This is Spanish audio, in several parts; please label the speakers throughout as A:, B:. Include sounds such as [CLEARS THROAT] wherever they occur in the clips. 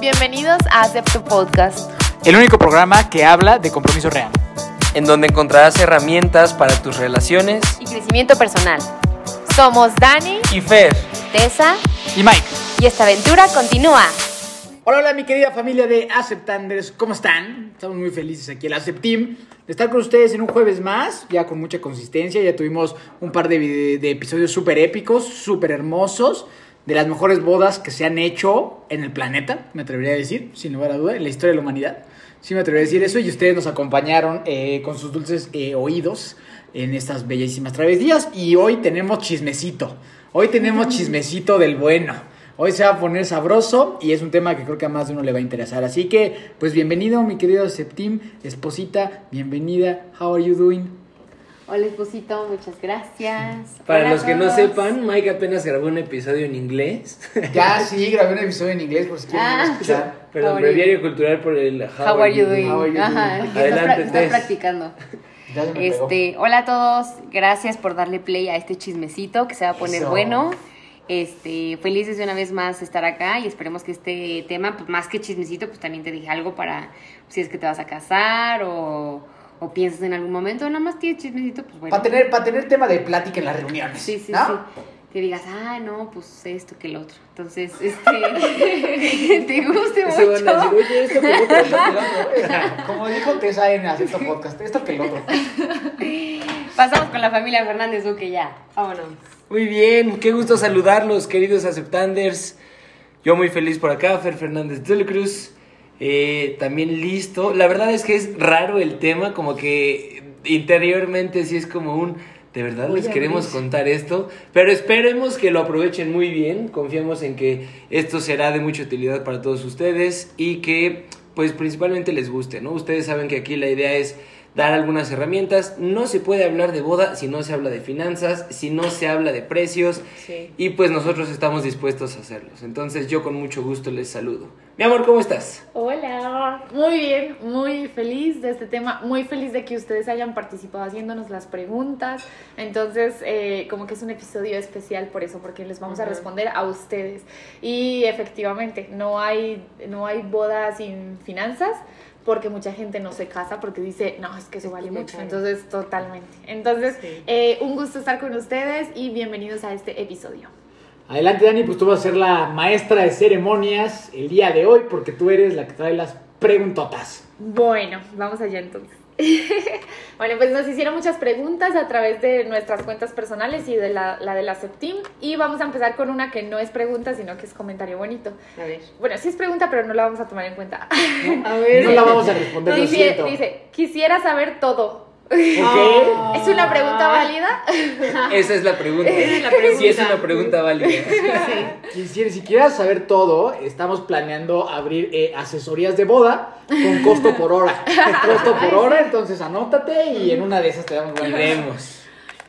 A: Bienvenidos a Acepto Podcast.
B: El único programa que habla de compromiso real.
C: en donde encontrarás herramientas para tus relaciones
A: Y crecimiento personal. Somos Dani,
C: y Fer.
A: Tessa
B: Y Mike,
A: y esta aventura continúa.
B: Hola, hola, mi querida familia de Aceptanders, ¿cómo están? Estamos muy felices aquí, el Acepteam, de estar con ustedes en un jueves más, ya con mucha consistencia. Ya tuvimos un par de, de episodios súper épicos, súper hermosos, de las mejores bodas que se han hecho en el planeta, me atrevería a decir, sin lugar a duda, en la historia de la humanidad. Sí, me atrevería a decir eso, y ustedes nos acompañaron eh, con sus dulces eh, oídos en estas bellísimas travesías. Y hoy tenemos chismecito, hoy tenemos chismecito del bueno. Hoy se va a poner sabroso y es un tema que creo que a más de uno le va a interesar. Así que, pues bienvenido, mi querido Septim, esposita, bienvenida. How are you doing?
A: Hola, esposito, muchas gracias.
C: Para
A: Hola
C: los que no sepan, Mike apenas grabó un episodio en inglés.
B: Ya, sí, grabé un episodio en inglés por si quieren
A: Ah.
B: escuchar.
C: Perdón,
A: How are
C: breviario cultural por el
A: How are you doing?
B: How are you doing?
A: estás
C: Adelante,
A: estás
C: Tess.
A: practicando. [LAUGHS]
B: Pegó.
A: Este, hola a todos, gracias por darle play a este chismecito que se va a poner
B: Eso.
A: bueno. Este, felices de una vez más estar acá y esperemos que este tema, pues más que chismecito, pues también te dije algo para si es que te vas a casar o, o piensas en algún momento, nada más tienes chismecito, pues bueno.
B: Para tener, para tener tema de plática en las reuniones.
A: Sí, sí,
B: ¿no?
A: sí. Que digas, ah, no, pues esto que el otro. Entonces, este, [LAUGHS] te guste
C: a
A: mucho.
C: decir, oye, esto que
B: Esto que el otro. [LAUGHS] Como dijo Tessa en Acepto Podcast, esto que el otro.
A: Pasamos con la familia Fernández Duque ya. Vámonos.
C: Muy bien, qué gusto saludarlos, queridos aceptanders. Yo muy feliz por acá, Fer Fernández de la Cruz. Eh, también listo. La verdad es que es raro el tema, como que interiormente sí es como un... De verdad les queremos contar esto, pero esperemos que lo aprovechen muy bien. Confiamos en que esto será de mucha utilidad para todos ustedes y que pues principalmente les guste, ¿no? Ustedes saben que aquí la idea es dar algunas herramientas. No se puede hablar de boda si no se habla de finanzas, si no se habla de precios.
A: Sí.
C: Y pues nosotros estamos dispuestos a hacerlos. Entonces yo con mucho gusto les saludo. Mi amor, ¿cómo estás?
D: Hola, muy bien, muy feliz de este tema, muy feliz de que ustedes hayan participado haciéndonos las preguntas. Entonces, eh, como que es un episodio especial por eso, porque les vamos a responder a ustedes. Y efectivamente, no hay, no hay boda sin finanzas, porque mucha gente no se casa porque dice, no, es que eso vale mucho. Entonces, totalmente. Entonces,
A: Sí.
D: eh, un gusto estar con ustedes y bienvenidos a este episodio.
B: Adelante, Dani, pues tú vas a ser la maestra de ceremonias el día de hoy porque tú eres la que trae las preguntotas.
D: Bueno, vamos allá entonces. [LAUGHS] bueno, pues nos hicieron muchas preguntas a través de nuestras cuentas personales y de la, la de la Septim. Y vamos a empezar con una que no es pregunta, sino que es comentario bonito.
A: A ver.
D: Bueno, sí es pregunta, pero no la vamos a tomar en cuenta.
A: A [LAUGHS]
B: No la vamos a responder, lo
D: dice,
B: siento.
D: dice, quisiera saber todo.
B: ¿Ok?
D: ¿Es una pregunta válida?
C: Esa es la pregunta.
A: Esa es la pregunta.
C: Sí, es una pregunta válida.
B: Quisiera- si quieras saber todo, estamos planeando abrir eh, asesorías de boda con costo por hora. costo por hora, entonces anótate y en una de esas te damos
C: Y
B: buena
C: vemos.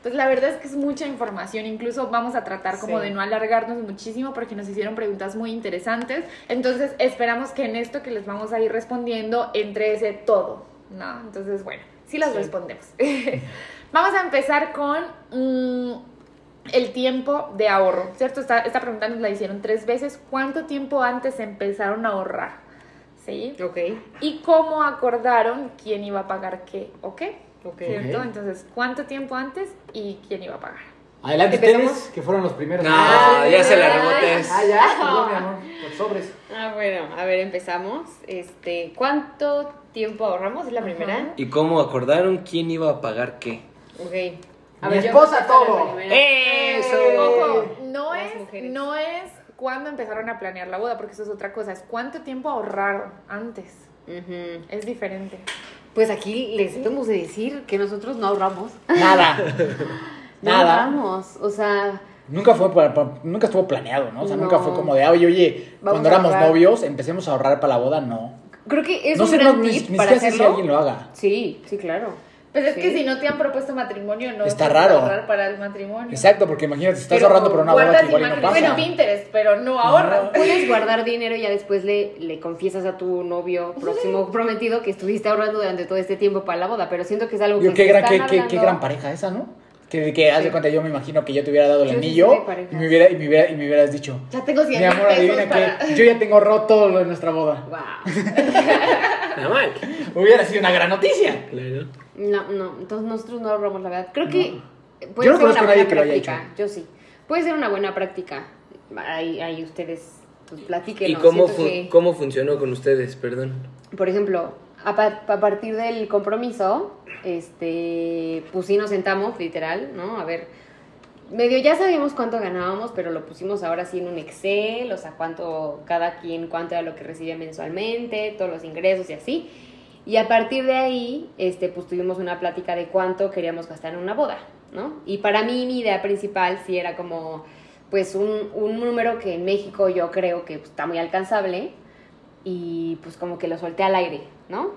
D: Pues la verdad es que es mucha información, incluso vamos a tratar como
A: Sí.
D: de no alargarnos muchísimo porque nos hicieron preguntas muy interesantes, entonces esperamos que en esto que les vamos a ir respondiendo entre ese todo, ¿no? Entonces, bueno, sí las respondemos. [LAUGHS] vamos a empezar con mm, el tiempo de ahorro, ¿cierto? Esta, esta pregunta nos la hicieron tres veces, ¿cuánto tiempo antes empezaron a ahorrar? ¿Sí?
A: Ok.
D: ¿Y cómo acordaron quién iba a pagar qué o qué?
A: Ok.
D: ¿Cierto? Entonces, ¿cuánto tiempo antes y quién iba a pagar?
B: Adelante
A: ¿Empezamos?
B: ustedes, que fueron los primeros.
C: No,
B: Ah,
C: ya se la rebotes.
B: Ah, ya, perdón, mi amor, por sobres.
A: Ah, bueno, a ver, empezamos. Este, ¿cuánto tiempo ahorramos? Es la primera.
C: ¿Y cómo acordaron quién iba a pagar qué?
A: Ok.
B: Mi
A: yo-
B: esposa todo.
A: primera.
C: ¡Eso!
D: Ojo, no
A: Las
D: es,
A: mujeres.
D: no es cuándo empezaron a planear la boda, porque eso es otra cosa, es cuánto tiempo ahorraron antes.
A: Ujú.
D: Es diferente.
A: Pues aquí les debemos de decir que nosotros no ahorramos.
B: Nada. [LAUGHS]
A: No
B: Nada.
A: ahorramos. O sea,
B: Nunca fue para- para- nunca estuvo planeado, ¿no? O sea,
A: No.
B: nunca fue como de, oye, oye,
A: Vamos
B: cuando éramos novios, empecemos a ahorrar para la boda, no.
A: creo que es
B: no
A: un
B: sé,
A: gran
B: no, ni,
A: tip
B: ni
A: para
B: siquiera sé si
A: hacerlo.
B: alguien lo haga.
A: Sí, sí, claro.
D: Pues es
A: Sí.
D: que si no te han propuesto matrimonio, no
B: Está
D: puedes
B: raro.
D: ahorrar para el matrimonio.
B: Exacto, porque imagínate, estás
D: Pero
B: ahorrando para una boda que igual y no pasa.
D: en Pinterest, pero no ahorras.
A: Puedes guardar dinero y ya después le, le confiesas a tu novio próximo prometido que estuviste ahorrando durante todo este tiempo para la boda, pero siento que es algo
B: Digo,
A: que
B: qué gran, qué, qué- qué gran pareja esa, ¿no? Que, que haz de
A: Sí.
B: cuenta, yo me imagino que yo te hubiera dado el
A: Yo sí
B: anillo y me, hubiera, y, me hubiera- y me hubieras dicho,
D: Ya tengo 100
B: mi amor, adivina
D: para...
B: que yo ya tengo roto lo de nuestra boda.
A: Wow.
C: Nada mal.
B: Hubiera sido una gran noticia.
C: Claro.
A: No, no, entonces nosotros no ahorramos la verdad. Creo que puede
B: Yo no
A: ser
B: conozco
A: una
B: a nadie
A: buena
B: que lo haya
A: práctica. Yo sí. Puede ser una buena práctica. Ahí, ahí ustedes pues, platiquen.
C: ¿Y cómo,
A: Siento
C: fu-
A: que-
C: cómo funcionó con ustedes? Perdón.
A: por ejemplo, a, pa- a partir del compromiso, este, pues sí nos sentamos, literal, ¿no? A ver, medio ya sabíamos cuánto ganábamos, pero lo pusimos ahora sí en un Excel, o sea, cuánto, cada quien, cuánto era lo que recibía mensualmente, todos los ingresos y así. Y a partir de ahí, este, pues tuvimos una plática de cuánto queríamos gastar en una boda, ¿no? Y para mí mi idea principal sí era como, pues un, un número que en México yo creo que está muy alcanzable y pues como que lo solté al aire, ¿no?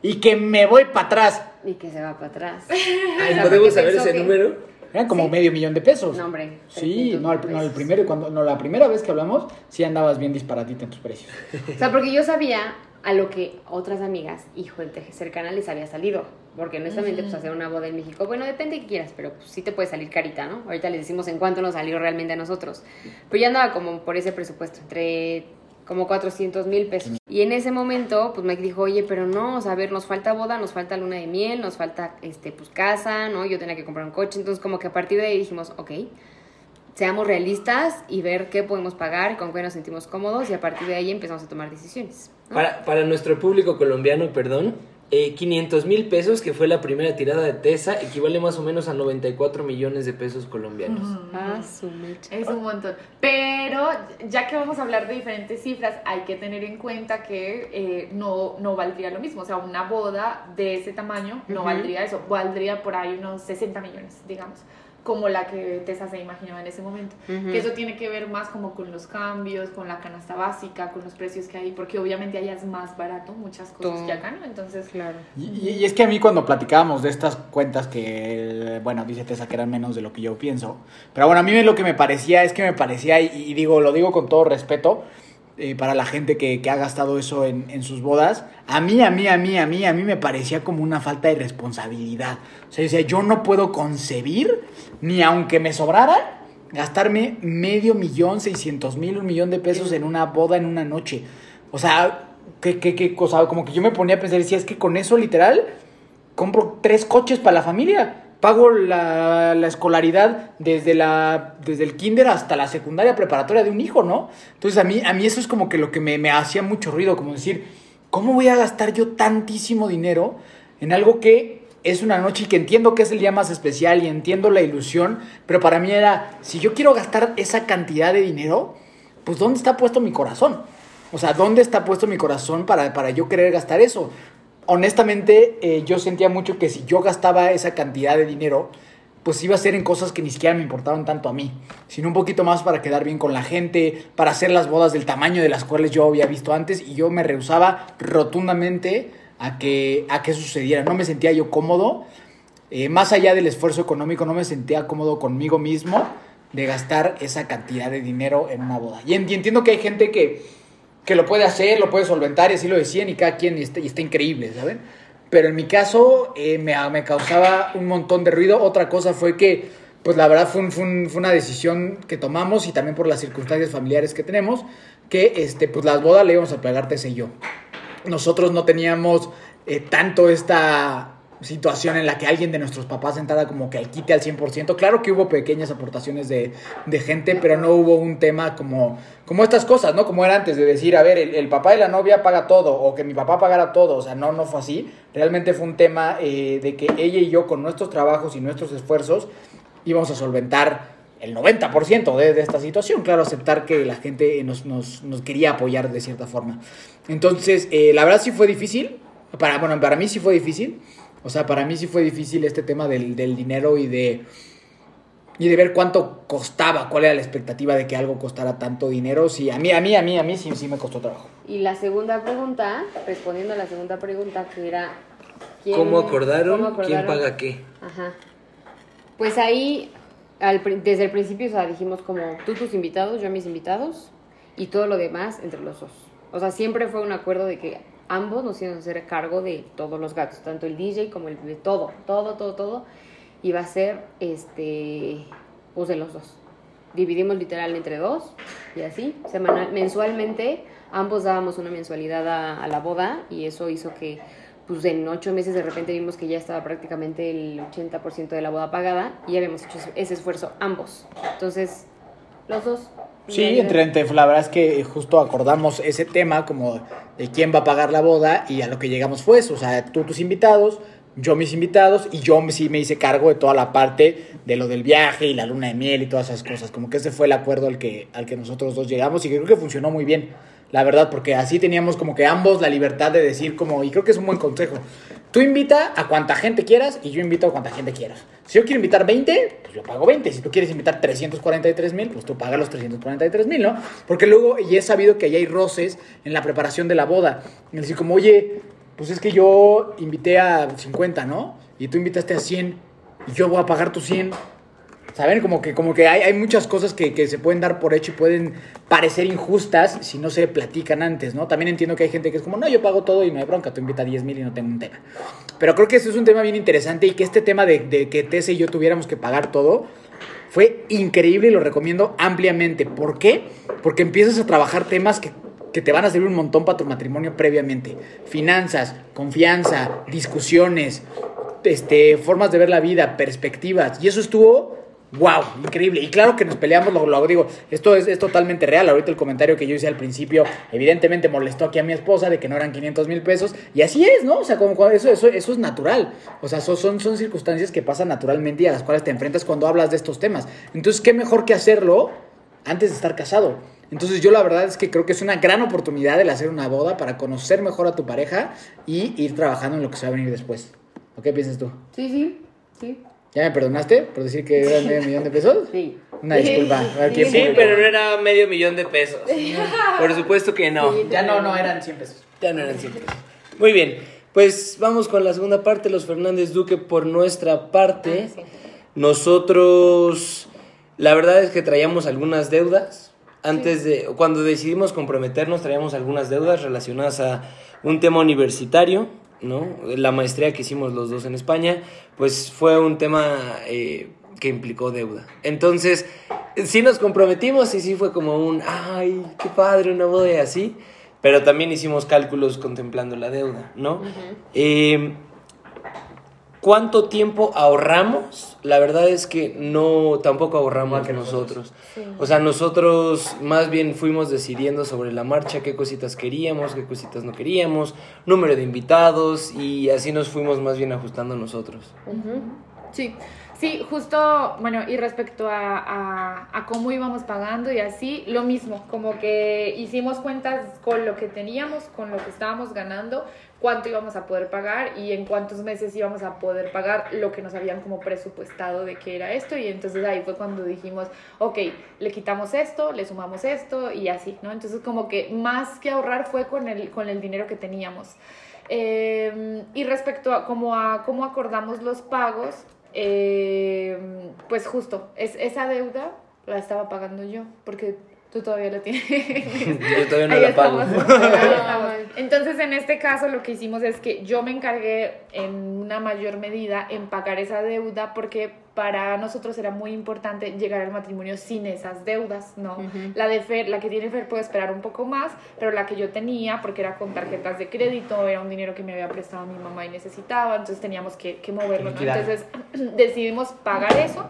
B: Y que me voy para atrás.
A: Y que se va para atrás. [LAUGHS]
C: Ay,
A: O sea,
C: ¿Podemos
A: porque
C: saber ese
A: que-
C: número?
B: Eran como
A: Sí.
B: medio millón de pesos.
A: No, hombre.
B: Sí,
A: 300
B: no, el, no, el primero, cuando, no, la primera vez que hablamos, sí andabas bien disparatita en tus precios. [LAUGHS]
A: O sea, porque yo sabía a lo que otras amigas y gente cercana les había salido. Porque honestamente, pues hacer una boda en México, bueno, depende de qué quieras, pero pues sí te puede salir carita, ¿no? Ahorita les decimos en cuánto nos salió realmente a nosotros. Pero ya andaba como por ese presupuesto, entre como 400 mil pesos. Y en ese momento, pues me dijo, oye, pero no, o sea, a ver, nos falta boda, nos falta luna de miel, nos falta, este, pues casa, ¿no? Yo tenía que comprar un coche. Entonces, como que a partir de ahí dijimos, ok, seamos realistas y ver qué podemos pagar, con qué nos sentimos cómodos y a partir de ahí empezamos a tomar decisiones. ¿no?
C: Para, para nuestro público colombiano, perdón, eh, 500 mil pesos, que fue la primera tirada de TESA, equivale más o menos a 94 millones de pesos colombianos.
A: Ah, su mecha.
D: Es un montón. Pero ya que vamos a hablar de diferentes cifras, hay que tener en cuenta que eh, no, no valdría lo mismo. O sea, una boda de ese tamaño no valdría eso. Valdría por ahí unos 60 millones, digamos. Como la que Tessa se imaginaba en ese momento.
A: Ujú.
D: Que eso tiene que ver más como con los cambios, con la canasta básica, con los precios que hay. Porque obviamente allá es más barato muchas cosas
A: Todo.
D: que acá, ¿no? Entonces,
A: Claro.
B: Y, y- y es que a mí cuando platicábamos de estas cuentas que, bueno, dice Tessa que eran menos de lo que yo pienso, pero bueno, a mí lo que me parecía es que me parecía, y, y digo, lo digo con todo respeto, eh, para la gente que, que ha gastado eso en, en sus bodas, a mí, a mí, a mí, a mí, a mí me parecía como una falta de responsabilidad. O sea, yo no puedo concebir, ni aunque me sobrara, gastarme medio millón, seiscientos mil, un millón de pesos en una boda en una noche. O sea, ¿qué, qué, qué cosa? Como que yo me ponía a pensar, decía, es que con eso literal compro tres coches para la familia. Pago la, la escolaridad desde, la, desde el kinder hasta la secundaria preparatoria de un hijo, ¿no? Entonces a mí, a mí eso es como que lo que me, me hacía mucho ruido, como decir, ¿cómo voy a gastar yo tantísimo dinero en algo que es una noche que entiendo que es el día más especial y entiendo la ilusión, pero para mí era, si yo quiero gastar esa cantidad de dinero, pues ¿dónde está puesto mi corazón? O sea, ¿dónde está puesto mi corazón para, para yo querer gastar eso? Honestamente, eh, yo sentía mucho que si yo gastaba esa cantidad de dinero, pues iba a ser en cosas que ni siquiera me importaban tanto a mí, sino un poquito más para quedar bien con la gente, para hacer las bodas del tamaño de las cuales yo había visto antes y yo me rehusaba rotundamente a que, a que sucediera. No me sentía yo cómodo, eh, más allá del esfuerzo económico, no me sentía cómodo conmigo mismo de gastar esa cantidad de dinero en una boda. Y, en- y entiendo que hay gente que, que lo puede hacer, lo puede solventar y así lo decían y cada quien y está, y está increíble, ¿saben? Pero en mi caso eh, me, me causaba un montón de ruido. Otra cosa fue que, pues la verdad fue, un- fue un- fue una decisión que tomamos y también por las circunstancias familiares que tenemos, que este, pues las bodas le íbamos a pagar Tessa y yo. Nosotros no teníamos eh, tanto esta situación en la que alguien de nuestros papás entrara como que al quite al 100%. Claro que hubo pequeñas aportaciones de, de gente, pero no hubo un tema como, como estas cosas, ¿no? Como era antes de decir, a ver, el, papá y la novia paga todo, o que mi papá pagara todo. O sea, no, no fue así. Realmente fue un tema eh, de que ella y yo, con nuestros trabajos y nuestros esfuerzos, íbamos a solventar el 90% de, de esta situación. Claro, aceptar que la gente nos, nos, nos quería apoyar de cierta forma. Entonces, eh, la verdad sí fue difícil. Para, bueno, para mí sí fue difícil. O sea, para mí sí fue difícil este tema del, del dinero y de, y de ver cuánto costaba, cuál era la expectativa de que algo costara tanto dinero. Sí, a mí, a mí, a mí, a mí sí, sí me costó trabajo.
A: Y la segunda pregunta, respondiendo a la segunda pregunta, que era... ¿quién-
C: ¿Cómo acordaron?
A: cómo
C: ¿Quién
A: acordaron?
C: paga qué?
A: Ajá. Pues ahí, al desde el principio, o sea, dijimos como tú tus invitados, yo mis invitados, y todo lo demás entre los dos. O sea, siempre fue un acuerdo de que ambos nos íbamos a hacer cargo de todos los gastos, tanto el DJ como el de todo, todo, todo, todo. iba a ser este pues de los dos. Dividimos literal entre dos y así, semanal, mensualmente ambos dábamos una mensualidad a, a la boda y eso hizo que pues en ocho meses de repente vimos que ya estaba prácticamente el 80% de la boda pagada y ya habíamos hecho ese esfuerzo ambos. Entonces, los dos.
B: Sí, entre, entre- la verdad es que justo acordamos ese tema como de quién va a pagar la boda y a lo que llegamos fue eso, o sea, tú tus invitados, yo mis invitados y yo sí me hice cargo de toda la parte de lo del viaje y la luna de miel y todas esas cosas, como que ese fue el acuerdo al que, al que nosotros dos llegamos y creo que funcionó muy bien, la verdad, porque así teníamos como que ambos la libertad de decir como, y creo que es un buen consejo, tú invita a cuanta gente quieras y yo invito a cuanta gente quieras. Si yo quiero invitar 20, pues yo pago 20. Si tú quieres invitar 343 mil, pues tú pagas los 343 mil, ¿no? Porque luego, y he sabido que ahí hay roces en la preparación de la boda. Es decir, como, oye, pues es que yo invité a 50, ¿no? Y tú invitaste a 100 y yo voy a pagar tus 100. ¿Saben? Como que, como que hay, hay muchas cosas que, que se pueden dar por hecho y pueden parecer injustas si no se platican antes, ¿no? También entiendo que hay gente que es como, no, yo pago todo y no hay bronca, tú invita a 10 mil y no tengo un tema. Pero creo que eso es un tema bien interesante y que este tema de, de que Tess y yo tuviéramos que pagar todo fue increíble y lo recomiendo ampliamente. ¿Por qué? Porque empiezas a trabajar temas que, que te van a servir un montón para tu matrimonio previamente. Finanzas, confianza, discusiones, este, formas de ver la vida, perspectivas. Y eso estuvo, wow, increíble. Y claro que nos peleamos, lo, lo digo, esto es, es totalmente real. Ahorita el comentario que yo hice al principio, evidentemente molestó aquí a mi esposa de que no eran 500 mil pesos. Y así es, ¿no? O sea, como eso, eso, eso es natural. O sea, son, son, son circunstancias que pasan naturalmente y a las cuales te enfrentas cuando hablas de estos temas. Entonces, ¿qué mejor que hacerlo antes de estar casado? Entonces yo la verdad es que creo que es una gran oportunidad el hacer una boda para conocer mejor a tu pareja y ir trabajando en lo que se va a venir después. ¿O qué piensas tú?
A: Sí, sí, sí.
B: ¿Ya me perdonaste por decir que eran medio millón de pesos?
A: Sí.
B: Una disculpa.
C: Sí, pero no era medio millón de pesos. Por supuesto que no.
B: Ya no, no, eran 100 pesos.
C: Ya no eran 100 pesos. Muy bien, pues vamos con la segunda parte, los Fernández Duque por nuestra parte.
A: Ah.
C: Nosotros, la verdad es que traíamos algunas deudas. Antes de, cuando decidimos comprometernos, traíamos algunas deudas relacionadas a un tema universitario, ¿no? La maestría que hicimos los dos en España, pues fue un tema eh, que implicó deuda. Entonces, sí nos comprometimos y sí fue como un, ay, qué padre, una boda así. Pero también hicimos cálculos contemplando la deuda, ¿no? Eh, ¿Cuánto tiempo ahorramos? La verdad es que no, tampoco ahorramos nosotros. O sea, nosotros más bien fuimos decidiendo sobre la marcha qué cositas queríamos, qué cositas no queríamos, número de invitados y así nos fuimos más bien ajustando nosotros.
D: Sí, sí, justo, bueno, y respecto a, a- a cómo íbamos pagando y así, lo mismo, como que hicimos cuentas con lo que teníamos, con lo que estábamos ganando, cuánto íbamos a poder pagar y en cuántos meses íbamos a poder pagar lo que nos habían como presupuestado de que era esto y entonces ahí fue cuando dijimos, ok, le quitamos esto, le sumamos esto y así, ¿no? Entonces como que más que ahorrar fue con el, con el dinero que teníamos. Eh, y respecto a cómo, a cómo acordamos los pagos, eh, pues justo, es, esa deuda la estaba pagando yo, porque tú todavía la tienes. [LAUGHS]
C: Yo todavía no
D: Ahí
C: la pago. [LAUGHS]
D: Entonces, en este caso, lo que hicimos es que yo me encargué en una mayor medida en pagar esa deuda porque para nosotros era muy importante llegar al matrimonio sin esas deudas, ¿no?
A: Ujú.
D: La de Fer, la que tiene Fer puede esperar un poco más, pero la que yo tenía, porque era con tarjetas de crédito, era un dinero que me había prestado mi mamá y necesitaba, entonces teníamos que, que moverlo, ¿no? Entonces [CLEARS THROAT] decidimos pagar eso.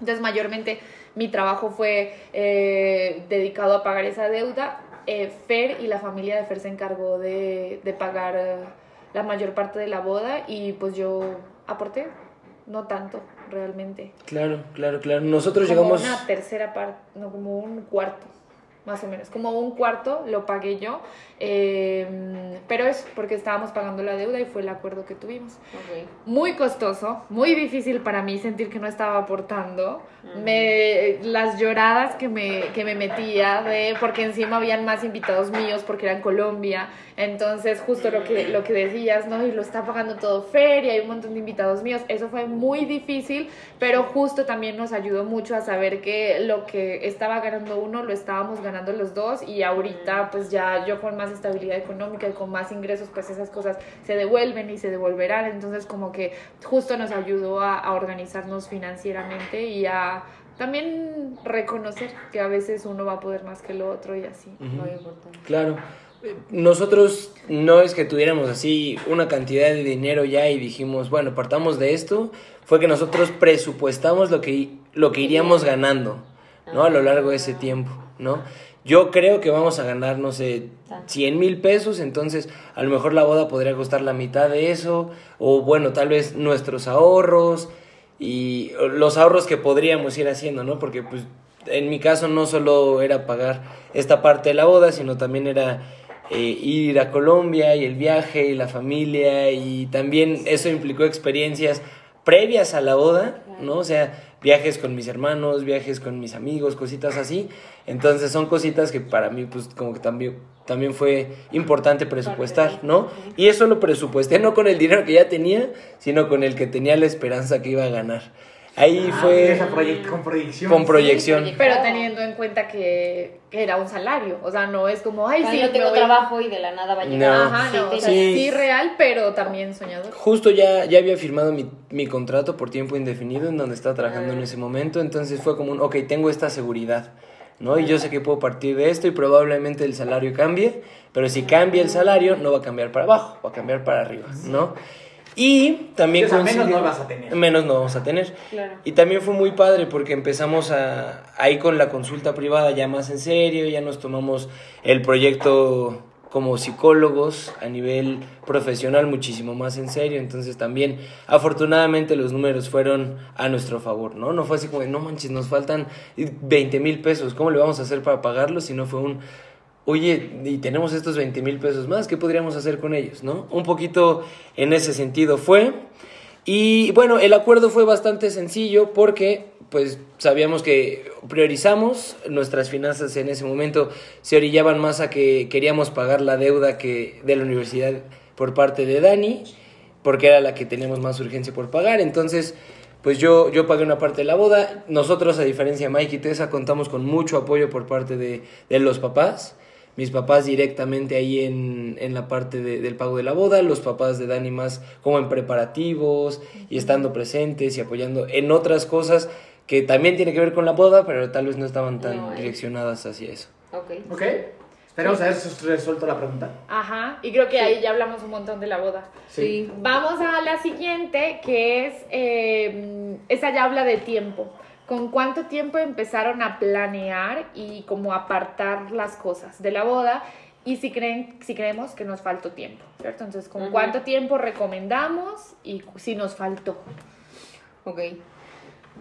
D: Entonces, mayormente mi trabajo fue eh, dedicado a pagar esa deuda. Eh, Fer y la familia de Fer se encargó de, de pagar eh, la mayor parte de la boda y pues yo aporté, no tanto realmente.
C: Claro, claro, claro. Nosotros
D: Como
C: llegamos...
D: una tercera parte, no, como un cuarto, más o menos. Como un cuarto lo pagué yo, eh, pero es porque estábamos pagando la deuda y fue el acuerdo que tuvimos
A: Ok.
D: muy costoso, muy difícil para mí sentir que no estaba aportando. Me, las lloradas que me, que me metía, de, porque encima habían más invitados míos porque era en Colombia. Entonces, justo lo que, lo que decías, ¿no? Y lo está pagando todo Fer y hay un montón de invitados míos. Eso fue muy difícil, pero justo también nos ayudó mucho a saber que lo que estaba ganando uno lo estábamos ganando ganando los dos y ahorita pues ya yo con más estabilidad económica y con más ingresos pues esas cosas se devuelven y se devolverán. Entonces como que justo nos ayudó a, a organizarnos financieramente y a también reconocer que a veces uno va a poder más que el otro y así.
A: Muy importante.
C: Claro. Nosotros no es que tuviéramos así una cantidad de dinero ya y dijimos, bueno, partamos de esto. Fue que nosotros presupuestamos lo que, lo que iríamos ganando, ¿no? A lo largo de ese tiempo, ¿no? Yo creo que vamos a ganar, no sé, 100 mil pesos, entonces a lo mejor la boda podría costar la mitad de eso, o bueno, tal vez nuestros ahorros y los ahorros que podríamos ir haciendo, ¿no? Porque pues en mi caso no solo era pagar esta parte de la boda, sino también era eh, ir a Colombia y el viaje y la familia y también eso implicó experiencias previas a la boda, ¿no? O sea, viajes con mis hermanos, viajes con mis amigos, cositas así. Entonces son cositas que para mí pues como que también, también fue importante presupuestar, ¿no? Y eso lo presupuesté no con el dinero que ya tenía, sino con el que tenía la esperanza que iba a ganar. Ahí
B: Ah,
C: fue
B: esa proye- con proyección.
C: con proyección.
A: proyección.
D: Pero teniendo en cuenta que, que era un salario, o sea, no es como, ay,
A: Ay,
D: sí,
A: no tengo
D: voy-
A: trabajo y de la nada va a llegar.
C: No.
D: Ajá, no, o sea,
C: Sí.
D: sí real, pero también soñador.
C: Justo ya, ya había firmado mi, mi contrato por tiempo indefinido en donde estaba trabajando en ese momento, entonces fue como un, ok, tengo esta seguridad, ¿no? Y yo sé que puedo partir de esto y probablemente el salario cambie, pero si cambia el salario no va a cambiar para abajo, va a cambiar para arriba, ¿no? Y también
B: O sea, menos no vas a tener.
C: Menos no vamos a tener.
A: Claro.
C: Y también fue muy padre porque empezamos a, ahí con la consulta privada ya más en serio, ya nos tomamos el proyecto como psicólogos a nivel profesional muchísimo más en serio, entonces también afortunadamente los números fueron a nuestro favor, ¿no? No fue así como, de, no manches, nos faltan 20 mil pesos, ¿cómo le vamos a hacer para pagarlos? Sino fue un, oye, y tenemos estos 20 mil pesos más, ¿qué podríamos hacer con ellos, no? Un poquito en ese sentido fue. Y bueno, el acuerdo fue bastante sencillo porque pues sabíamos que priorizamos nuestras finanzas en ese momento se orillaban más a que queríamos pagar la deuda que de la universidad por parte de Dani porque era la que teníamos más urgencia por pagar entonces pues yo, yo pagué una parte de la boda nosotros a diferencia de Mike y Tessa contamos con mucho apoyo por parte de, de los papás mis papás directamente ahí en, en la parte de- del pago de la boda, los papás de Dani más como en preparativos y estando presentes y apoyando en otras cosas que también tiene que ver con la boda, pero tal vez no estaban tan
A: No, eh.
C: direccionadas hacia eso.
A: Ok.
B: ¿Ok? Esperemos haber resuelto la pregunta.
D: Ajá, y creo que ahí ya hablamos un montón de la boda.
A: Sí.
D: Vamos a la siguiente, que es, eh, esa ya habla de tiempo. ¿Con cuánto tiempo empezaron a planear y como apartar las cosas de la boda? Y si creen, si creemos que nos faltó tiempo, ¿cierto? Entonces, ¿con cuánto tiempo recomendamos y si nos faltó?
A: Ok.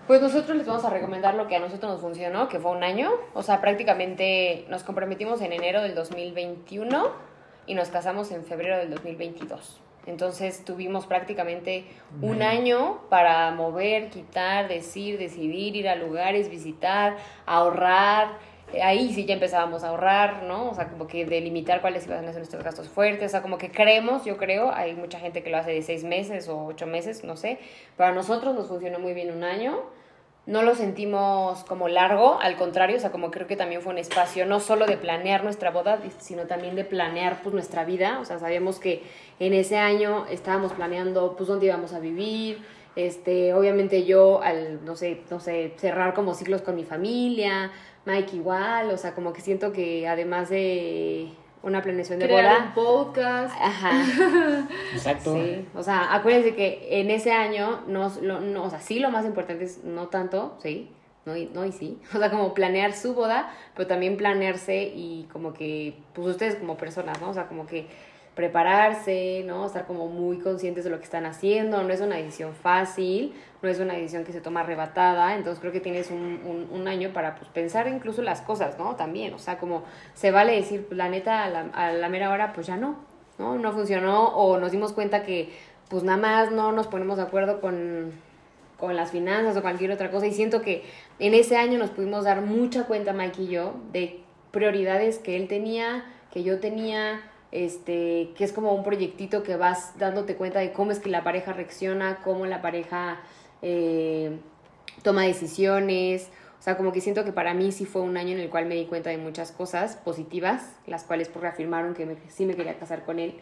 A: Pues nosotros les vamos a recomendar lo que a nosotros nos funcionó, que fue un año. O sea, prácticamente nos comprometimos en enero del 2021 y nos casamos en febrero del 2022. Entonces tuvimos prácticamente un año para mover, quitar, decir, decidir, ir a lugares, visitar, ahorrar. Eh, Ahí sí ya empezábamos a ahorrar, ¿no? O sea, como que delimitar cuáles iban a ser nuestros gastos fuertes. O sea, como que creemos, yo creo, hay mucha gente que lo hace de seis meses o ocho meses, no sé. Para nosotros nos funcionó muy bien un año no lo sentimos como largo, al contrario, o sea, como creo que también fue un espacio no solo de planear nuestra boda, sino también de planear pues nuestra vida, o sea, sabíamos que en ese año estábamos planeando pues dónde íbamos a vivir, este, obviamente yo al, no sé, no sé, cerrar como ciclos con mi familia, Mike igual, o sea, como que siento que además de una planeación de
D: Crear
A: boda,
D: un podcast.
A: ajá, [LAUGHS]
B: Exacto.
A: Sí, o sea, acuérdense que en ese año, no, lo- no, o sea, sí lo más importante es no tanto, sí, no y, no y sí, [LAUGHS] o sea, como planear su boda, pero también planearse y como que, pues ustedes como personas, ¿no? O sea, como que prepararse, ¿no? Estar como muy conscientes de lo que están haciendo, no es una decisión fácil, no es una decisión que se toma arrebatada, entonces creo que tienes un, un, año para pues, pensar incluso las cosas, ¿no? También, o sea, como se vale decir, la neta, a la, a la mera hora, pues ya no, ¿no? No funcionó o nos dimos cuenta que pues nada más no nos ponemos de acuerdo con, con las finanzas o cualquier otra cosa y siento que en ese año nos pudimos dar mucha cuenta Mike y yo de prioridades que él tenía, que yo tenía, este, que es como un proyectito que vas dándote cuenta de cómo es que la pareja reacciona, cómo la pareja eh, toma decisiones, O sea, como que siento que para mí sí fue un año en el cual me di cuenta de muchas cosas positivas, las cuales pues reafirmaron que sí me quería casar con él.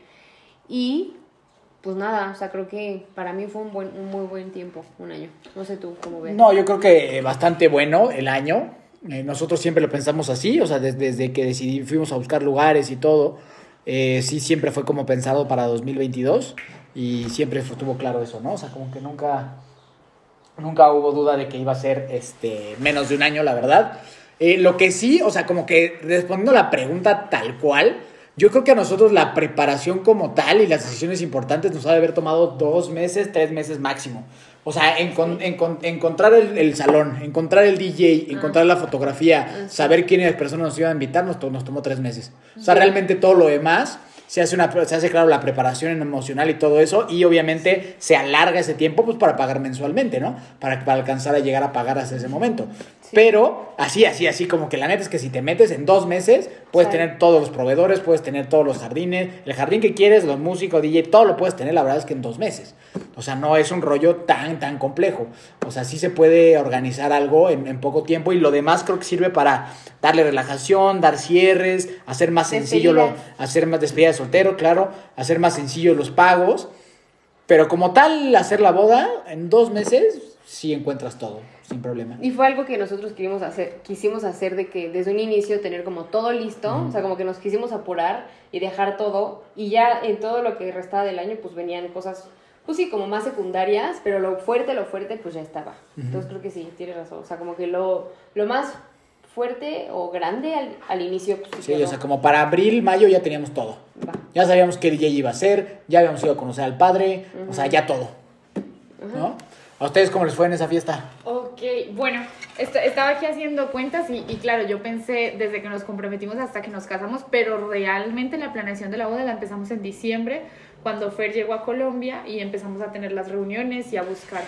A: Y pues nada, o sea, creo que para mí fue un, buen, un muy buen tiempo, un año. No sé tú cómo ves.
B: No, yo creo que bastante bueno el año. Eh, nosotros siempre lo pensamos así, o sea, des- desde, que decidí, fuimos a buscar lugares y todo, eh, sí siempre fue como pensado para 2022 y siempre estuvo claro eso, ¿no? O sea, como que nunca, nunca hubo duda de que iba a ser este, menos de un año, la verdad. Eh, lo que sí, o sea, como que respondiendo la pregunta tal cual, yo creo que a nosotros la preparación como tal y las decisiones importantes nos ha de haber tomado dos meses, tres meses máximo. O sea, encon- encon- encontrar el, el salón, encontrar el DJ, encontrar la fotografía, saber quiénes personas nos iban a invitar, nos, nos tomó tres meses. O sea, realmente todo lo demás se hace, una, se hace claro la preparación en emocional y todo eso, y obviamente se alarga ese tiempo pues para pagar mensualmente, ¿no? Para, para alcanzar a llegar a pagar hasta ese momento. Pero así, así, así, como que la neta es que si te metes en dos meses, puedes tener todos los proveedores, puedes tener todos los jardines, el jardín que quieres, los músicos, DJ, todo lo puedes tener, la verdad es que en dos meses. O sea, no es un rollo tan, tan complejo. O sea, sí se puede organizar algo en, en poco tiempo y lo demás creo que sirve para darle relajación, dar cierres, hacer más sencillo, lo, hacer más despedida de soltero, claro, hacer más sencillo los pagos. Pero como tal, hacer la boda en dos meses, sí encuentras todo, sin problema.
A: Y fue algo que nosotros quisimos hacer, quisimos hacer de que desde un inicio tener como todo listo, o sea, como que nos quisimos apurar y dejar todo, y ya en todo lo que restaba del año, pues venían cosas, pues sí, como más secundarias, pero lo fuerte, lo fuerte, pues ya estaba. Entonces creo que sí, tienes razón, o sea, como que lo, lo más fuerte o grande al, al inicio, pues
B: Sí, o sea, como para abril, mayo ya teníamos todo.
A: Va.
B: Ya sabíamos qué DJ iba a ser, ya habíamos ido a conocer al padre, o sea, ya todo. ¿No? ¿A ustedes cómo les fue en esa fiesta?
D: Ok, bueno, est- estaba aquí haciendo cuentas y, claro, yo pensé desde que nos comprometimos hasta que nos casamos, pero realmente la planeación de la boda la empezamos en diciembre, cuando Fer llegó a Colombia y empezamos a tener las reuniones y a buscar.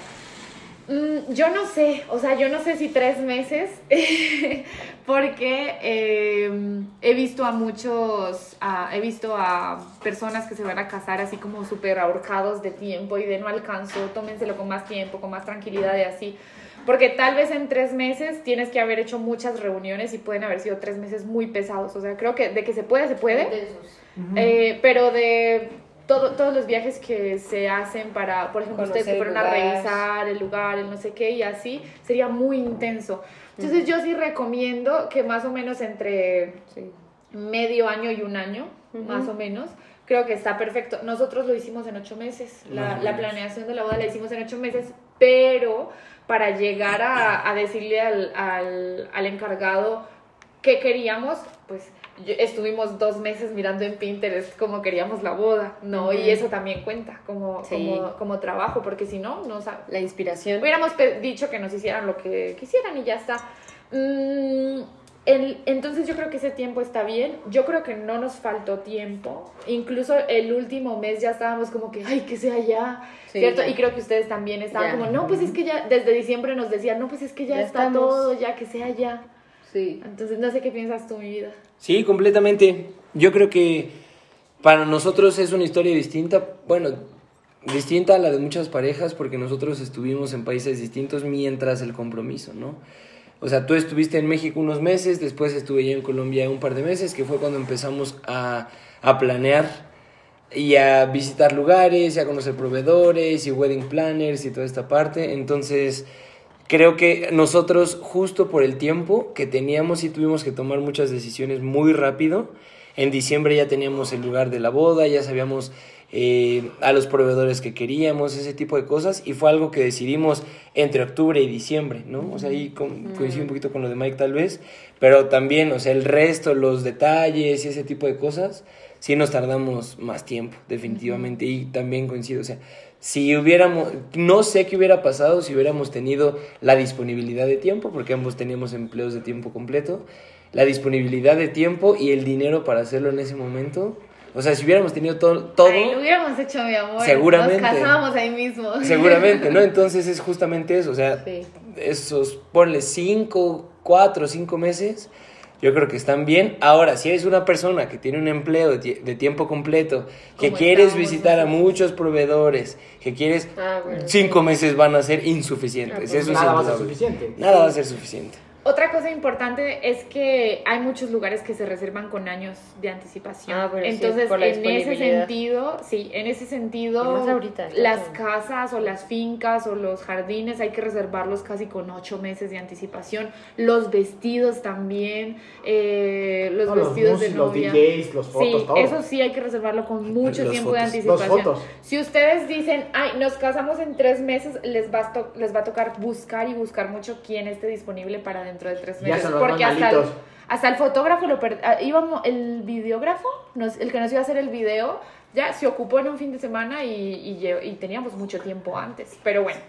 D: Mm, yo no sé, o sea, yo no sé si tres meses, [LAUGHS] porque eh, he visto a muchos, he visto a personas que se van a casar así como súper ahorcados de tiempo y de no alcanzo, tómenselo con más tiempo, con más tranquilidad y así. Porque tal vez en tres meses tienes que haber hecho muchas reuniones y pueden haber sido tres meses muy pesados. O sea, creo que de que se puede, se puede. Eh, pero de todo- todos los viajes que se hacen para, por ejemplo, ustedes que
A: Conocer
D: fueron a revisar el lugar, el no sé qué y así, sería muy intenso. Entonces yo sí recomiendo que más o menos entre
A: Sí.
D: medio año y un año, más o menos. Creo que está perfecto. Nosotros lo hicimos en ocho meses. La, la planeación de la boda la hicimos en ocho meses, pero para llegar a, a decirle al, al, al encargado qué queríamos, pues yo- estuvimos dos meses mirando en Pinterest cómo queríamos la boda, ¿no? Y eso también cuenta como,
A: Sí.
D: como, como trabajo, porque si no, no sa-
A: La inspiración.
D: Hubiéramos dicho que nos hicieran lo que quisieran y ya está. Mm, el- entonces yo creo que ese tiempo está bien. Yo creo que no nos faltó tiempo. Incluso el último mes ya estábamos como que, ay, que sea ya.
A: Sí,
D: ¿Cierto?
A: ya.
D: Y creo que ustedes también estaban
A: Ya.
D: como, no, pues es que ya, desde diciembre nos decían, no, pues es que ya,
A: Ya
D: está
A: estamos.
D: todo, ya que sea ya.
A: Sí.
D: Entonces no sé qué piensas tú, mi vida.
C: Sí, completamente. Yo creo que para nosotros es una historia distinta, bueno, distinta a la de muchas parejas porque nosotros estuvimos en países distintos mientras el compromiso, ¿no? O sea, tú estuviste en México unos meses, después estuve yo en Colombia un par de meses, que fue cuando empezamos a, a planear y a visitar lugares, a conocer proveedores y wedding planners y toda esta parte. Entonces, creo que nosotros, justo por el tiempo que teníamos, y tuvimos que tomar muchas decisiones muy rápido. En diciembre ya teníamos el lugar de la boda, ya sabíamos eh, a los proveedores que queríamos, ese tipo de cosas, y fue algo que decidimos entre octubre y diciembre, ¿no? O sea, ahí con- coincide un poquito con lo de Mike tal vez, pero también, o sea, el resto, los detalles y ese tipo de cosas, sí nos tardamos más tiempo, definitivamente, y también coincido, o sea, si hubiéramos, no sé qué hubiera pasado si hubiéramos tenido la disponibilidad de tiempo, porque ambos teníamos empleos de tiempo completo, la disponibilidad de tiempo y el dinero para hacerlo en ese momento. O sea, si hubiéramos tenido to- todo,
D: Ay, lo hubiéramos hecho, mi amor.
C: Seguramente.
D: Nos casábamos ahí mismo. [LAUGHS]
C: seguramente, ¿no? Entonces es justamente eso, o sea,
A: Sí.
C: esos, ponle cinco, cuatro, cinco meses, yo creo que están bien. Ahora, si eres una persona que tiene un empleo de, tie- de tiempo completo, que quieres visitar a muchos proveedores, que quieres,
A: Ah, bueno.
C: cinco meses van a ser insuficientes.
A: Ah, pues
C: eso es
B: Nada va a ser suficiente.
C: Nada va a ser suficiente.
D: Otra cosa importante es que hay muchos lugares que se reservan con años de anticipación.
A: Ah, pero sí,
D: Entonces,
A: por la
D: en ese sentido, sí, en ese sentido,
A: ahorita,
D: las casas o las fincas o los jardines hay que reservarlos casi con ocho meses de anticipación. Los vestidos también, eh, los
B: No, los
D: vestidos de
B: mus- los
D: novia.
B: DJs, los fotos,
D: sí,
B: todo.
D: eso sí hay que reservarlo con mucho
C: Las
D: tiempo de
C: fotos.
D: anticipación.
B: Las fotos.
D: Si ustedes dicen, ay, nos casamos en tres meses, les va, a to- les va a tocar buscar y buscar mucho quién esté disponible para dentro de tres
B: Ya
D: meses.
B: son los
D: Porque
B: más
D: hasta el, hasta el fotógrafo lo per- ah, íbamos, el videógrafo, nos- el que nos iba a hacer el video, ya se ocupó en un fin de semana y, y y teníamos mucho tiempo antes. Pero bueno,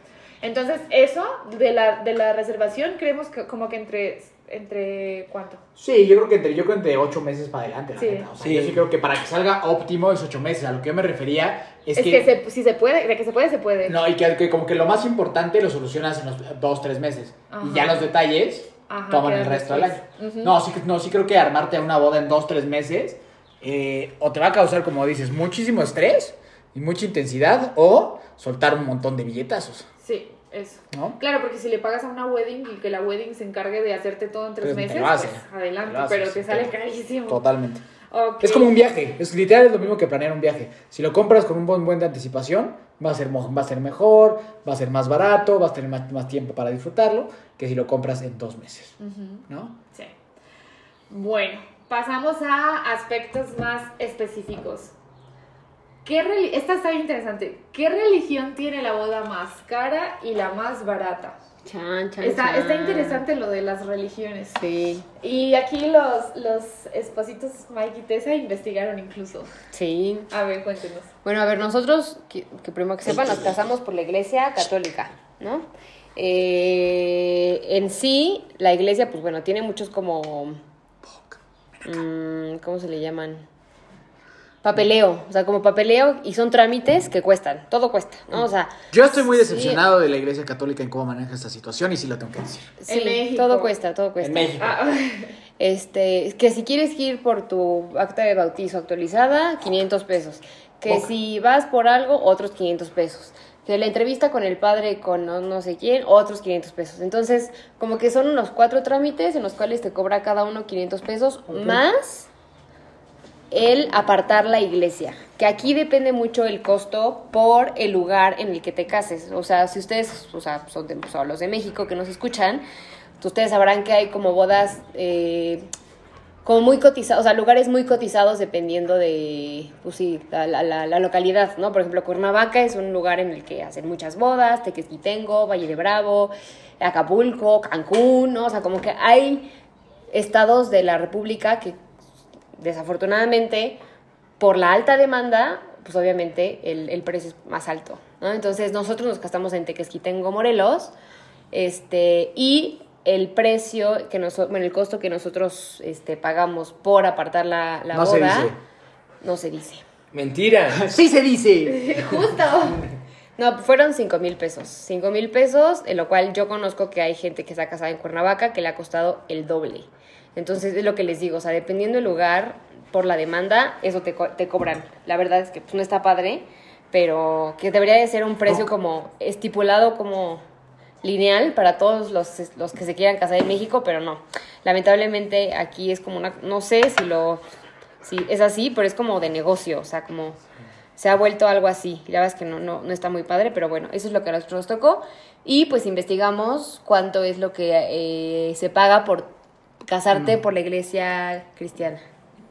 D: entonces eso de la, de la reservación, creemos que como que entre, entre ¿cuánto?
B: Sí, yo creo que entre, yo creo entre ocho meses para adelante, la
D: Sí.
B: neta. O sea,
C: Sí.
B: yo sí creo que para que salga óptimo es ocho meses. A lo que yo me refería es,
D: Es, que, se- si se puede, de que se puede, se puede.
B: No, y que, que como que lo más importante lo solucionas en los dos, tres meses.
D: Ajá.
B: Y ya los detalles
D: Ajá,
B: toman el resto del año. no, sí, no, sí creo que armarte una boda en dos, tres meses eh, o te va a causar, como dices, muchísimo estrés y mucha intensidad o soltar un montón de billetazos,
D: Sí, eso.
B: ¿no?
D: Claro, porque si le pagas a una wedding y que la wedding se encargue de hacerte todo en tres
B: Pues
D: meses, pues
B: Te
D: adelante, pero te sale
B: pero-
D: carísimo.
B: Totalmente. Es como un viaje, es literal es lo mismo que planear un viaje. Si lo compras con un buen buen de anticipación, va a ser va a ser mejor, va a ser más barato, vas a tener más, más tiempo para disfrutarlo que si lo compras en dos meses, ¿no?
D: Sí. Bueno, pasamos a aspectos más específicos. ¿Qué Esta está bien interesante. ¿Qué religión tiene la boda más cara y la más barata?
A: Chan, chan,
D: Está,
A: chan.
D: está interesante lo de las religiones.
A: Sí,
D: Y aquí los, los espositos Mike y Tessa investigaron incluso.
A: sí.
D: A ver, cuéntenos.
A: Bueno, a ver, nosotros, que, que primero que sepan, nos casamos por la iglesia católica, ¿no? Eh, en sí, la iglesia, pues bueno, tiene muchos como... mm, ¿Cómo se le llaman? Papeleo, o sea, como papeleo y son trámites que cuestan, todo cuesta, ¿no? O sea,
B: Yo estoy muy
A: sí,
B: decepcionado de la Iglesia Católica en cómo maneja esta situación y sí lo tengo que decir.
A: Sí,
D: En México.
A: todo cuesta, todo cuesta.
B: En México.
D: Ah, [LAUGHS]
A: Este, es que si quieres ir por tu acta de bautizo actualizada, 500 pesos. Que si vas por algo, otros 500 pesos. Que la entrevista con el padre, con no, no sé quién, otros 500 pesos. Entonces, como que son unos cuatro trámites en los cuales te cobra cada uno 500 pesos, más el apartar la iglesia. Que aquí depende mucho el costo por el lugar en el que te cases. O sea, si ustedes, o sea, son, de, son los de México que nos escuchan, ustedes sabrán que hay como bodas eh, como muy cotizados, o sea, lugares muy cotizados dependiendo de, pues sí, la, la- la- la localidad, ¿no? Por ejemplo, Cuernavaca es un lugar en el que hacen muchas bodas, Tequesquitengo, Valle de Bravo, Acapulco, Cancún, ¿no? O sea, como que hay estados de la República que desafortunadamente por la alta demanda, pues obviamente el, el precio es más alto, ¿no? Entonces nosotros nos gastamos en Tequesquitengo, Morelos, este, y el precio que nosotros, bueno, el costo que nosotros este, pagamos por apartar la, la
B: No se
A: boda,
B: dice.
A: no se dice.
C: Mentira. [LAUGHS]
B: Sí se dice. [LAUGHS]
D: Justo.
A: No, fueron 5 mil pesos. 5 mil pesos, en lo cual yo conozco que hay gente que está casada en Cuernavaca que le ha costado el doble. Entonces es lo que les digo, o sea, dependiendo del lugar, por la demanda, eso te, co- te cobran. La verdad es que pues, no está padre, pero que debería de ser un precio como estipulado como lineal para todos los, los que se quieran casar en México, pero no. Lamentablemente aquí es como una, no sé si lo, si es así, pero es como de negocio, o sea, como se ha vuelto algo así. Y la verdad es que no, no, no está muy padre, pero bueno, eso es lo que a nosotros nos tocó. Y pues investigamos cuánto es lo que eh, se paga por casarte por la iglesia cristiana.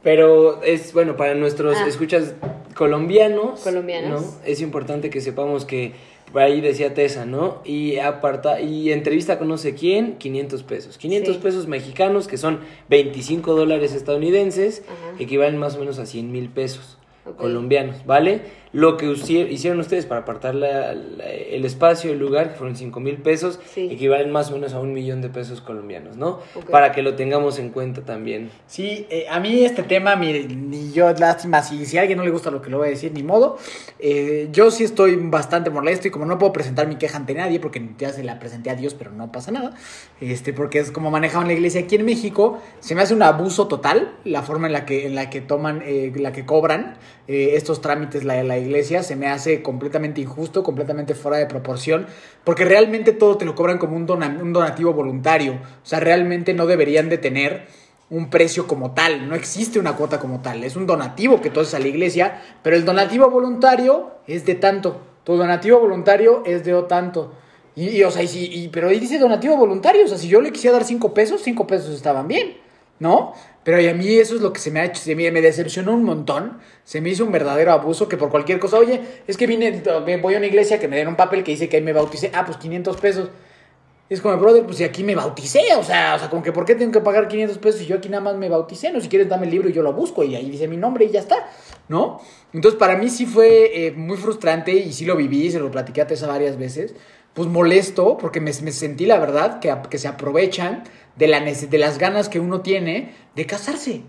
C: Pero es bueno para nuestros
A: Ah.
C: escuchas colombianos.
A: Colombianos.
C: ¿no? Es importante que sepamos que por ahí decía Tessa, ¿no? Y aparta y entrevista con no sé quién, 500 pesos. 500
A: Sí.
C: pesos mexicanos que son 25 dólares estadounidenses,
A: Ajá.
C: equivalen más o menos a 100 mil pesos colombianos, ¿vale? Lo que hicieron ustedes para apartar la- la- el espacio, el lugar, que fueron 5 mil pesos,
A: Sí.
C: equivalen más o menos a un millón de pesos colombianos, ¿no? Para que lo tengamos en cuenta también.
B: Sí, eh, a mí este tema, mire, ni yo, lástima, si, si a alguien no le gusta lo que le voy a decir, ni modo. Eh, yo sí estoy bastante molesto y como no puedo presentar mi queja ante nadie, porque ya se la presenté a Dios, pero no pasa nada, este, porque es como manejaban la iglesia aquí en México, se me hace un abuso total la forma en la que, en la que toman, eh, la que cobran. Eh, estos trámites la, la iglesia, se me hace completamente injusto, completamente fuera de proporción, porque realmente todo te lo cobran como un, dona- un donativo voluntario. O sea, realmente no deberían de tener un precio como tal, no existe una cuota como tal, es un donativo que haces a la iglesia, pero el donativo voluntario es de tanto, tu donativo voluntario es de o tanto. Y, o sea, y y- pero ahí dice donativo voluntario, o sea, si yo le quisiera dar cinco pesos, cinco pesos estaban bien, ¿no? Pero a mí eso es lo que se me ha hecho, se me, me decepcionó un montón, se me hizo un verdadero abuso que por cualquier cosa, oye, es que vine, voy a una iglesia que me den un papel que dice que ahí me bauticé, ah, pues 500 pesos. Es como, brother, pues si aquí me bauticé, o sea, o sea, como que ¿por qué tengo que pagar 500 pesos si yo aquí nada más me bauticé? No, si quieres dame el libro y yo lo busco y ahí dice mi nombre y ya está, ¿no? Entonces para mí sí fue eh, muy frustrante y sí lo viví, se lo platiqué a Tessa varias veces, pues molesto porque me, me sentí la verdad que, que se aprovechan de, la, de las ganas que uno tiene de casarse.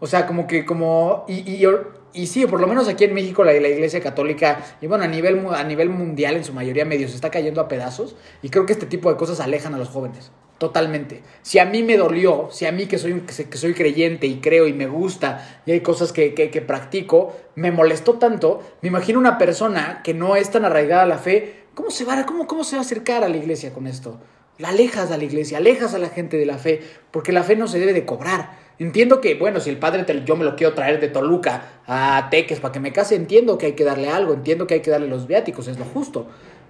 B: O sea, como que, como, y, y, y sí, por lo menos aquí en México la, la iglesia católica, y bueno, a nivel, a nivel mundial en su mayoría medio se está cayendo a pedazos, y creo que este tipo de cosas alejan a los jóvenes, totalmente. Si a mí me dolió, si a mí que soy, que, soy creyente y creo y me gusta, y hay cosas que, que, que practico, me molestó tanto, me imagino una persona que no es tan arraigada a la fe, ¿cómo se va, cómo, cómo se va a acercar a la iglesia con esto? La alejas a la iglesia, alejas a la gente de la fe, porque la fe no se debe de cobrar. Entiendo que, bueno, si el padre te- yo me lo quiero traer de Toluca a Teques para que me case, entiendo que hay que darle algo, entiendo que hay que darle los viáticos, es lo justo.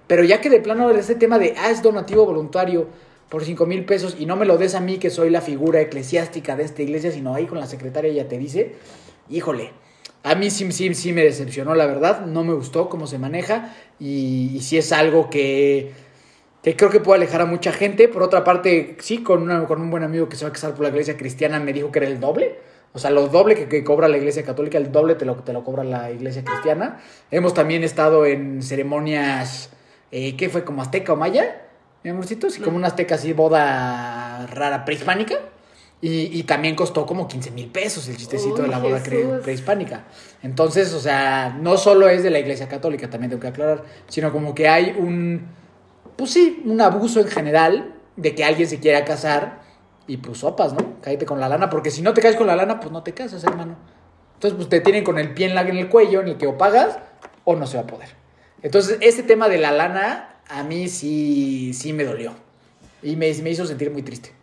B: Pero ya que de plano ese tema de, ah, es donativo voluntario por 5 mil pesos y no me lo des a mí que soy la figura eclesiástica de esta iglesia, sino ahí con la secretaria ya te dice, híjole, a mí sí, sí, sí me decepcionó, la verdad, no me gustó cómo se maneja y, sí es algo que que creo que puede alejar a mucha gente. Por otra parte, sí, con, una- con un buen amigo que se va a casar por la iglesia cristiana me dijo que era el doble. O sea, lo doble que, que cobra la iglesia católica, el doble te lo, te lo cobra la iglesia cristiana. Hemos también estado en ceremonias, eh, ¿qué fue? ¿Como azteca o maya? Mi amorcito, sí, como una azteca así, boda rara prehispánica. Y, y también costó como 15 mil pesos el chistecito
D: Uy,
B: de la boda prehispánica. Entonces, o sea, no solo es de la iglesia católica, también tengo que aclarar, sino como que hay un pues sí, un abuso en general de que alguien se quiera casar y pues sopas, ¿no? Cállate con la lana, porque si no te caes con la lana, pues no te casas, hermano. Entonces, pues te tienen con el pie en, la, en el cuello, en el que o pagas o no se va a poder. Entonces, ese tema de la lana a mí sí, sí me dolió y me, me hizo sentir muy triste.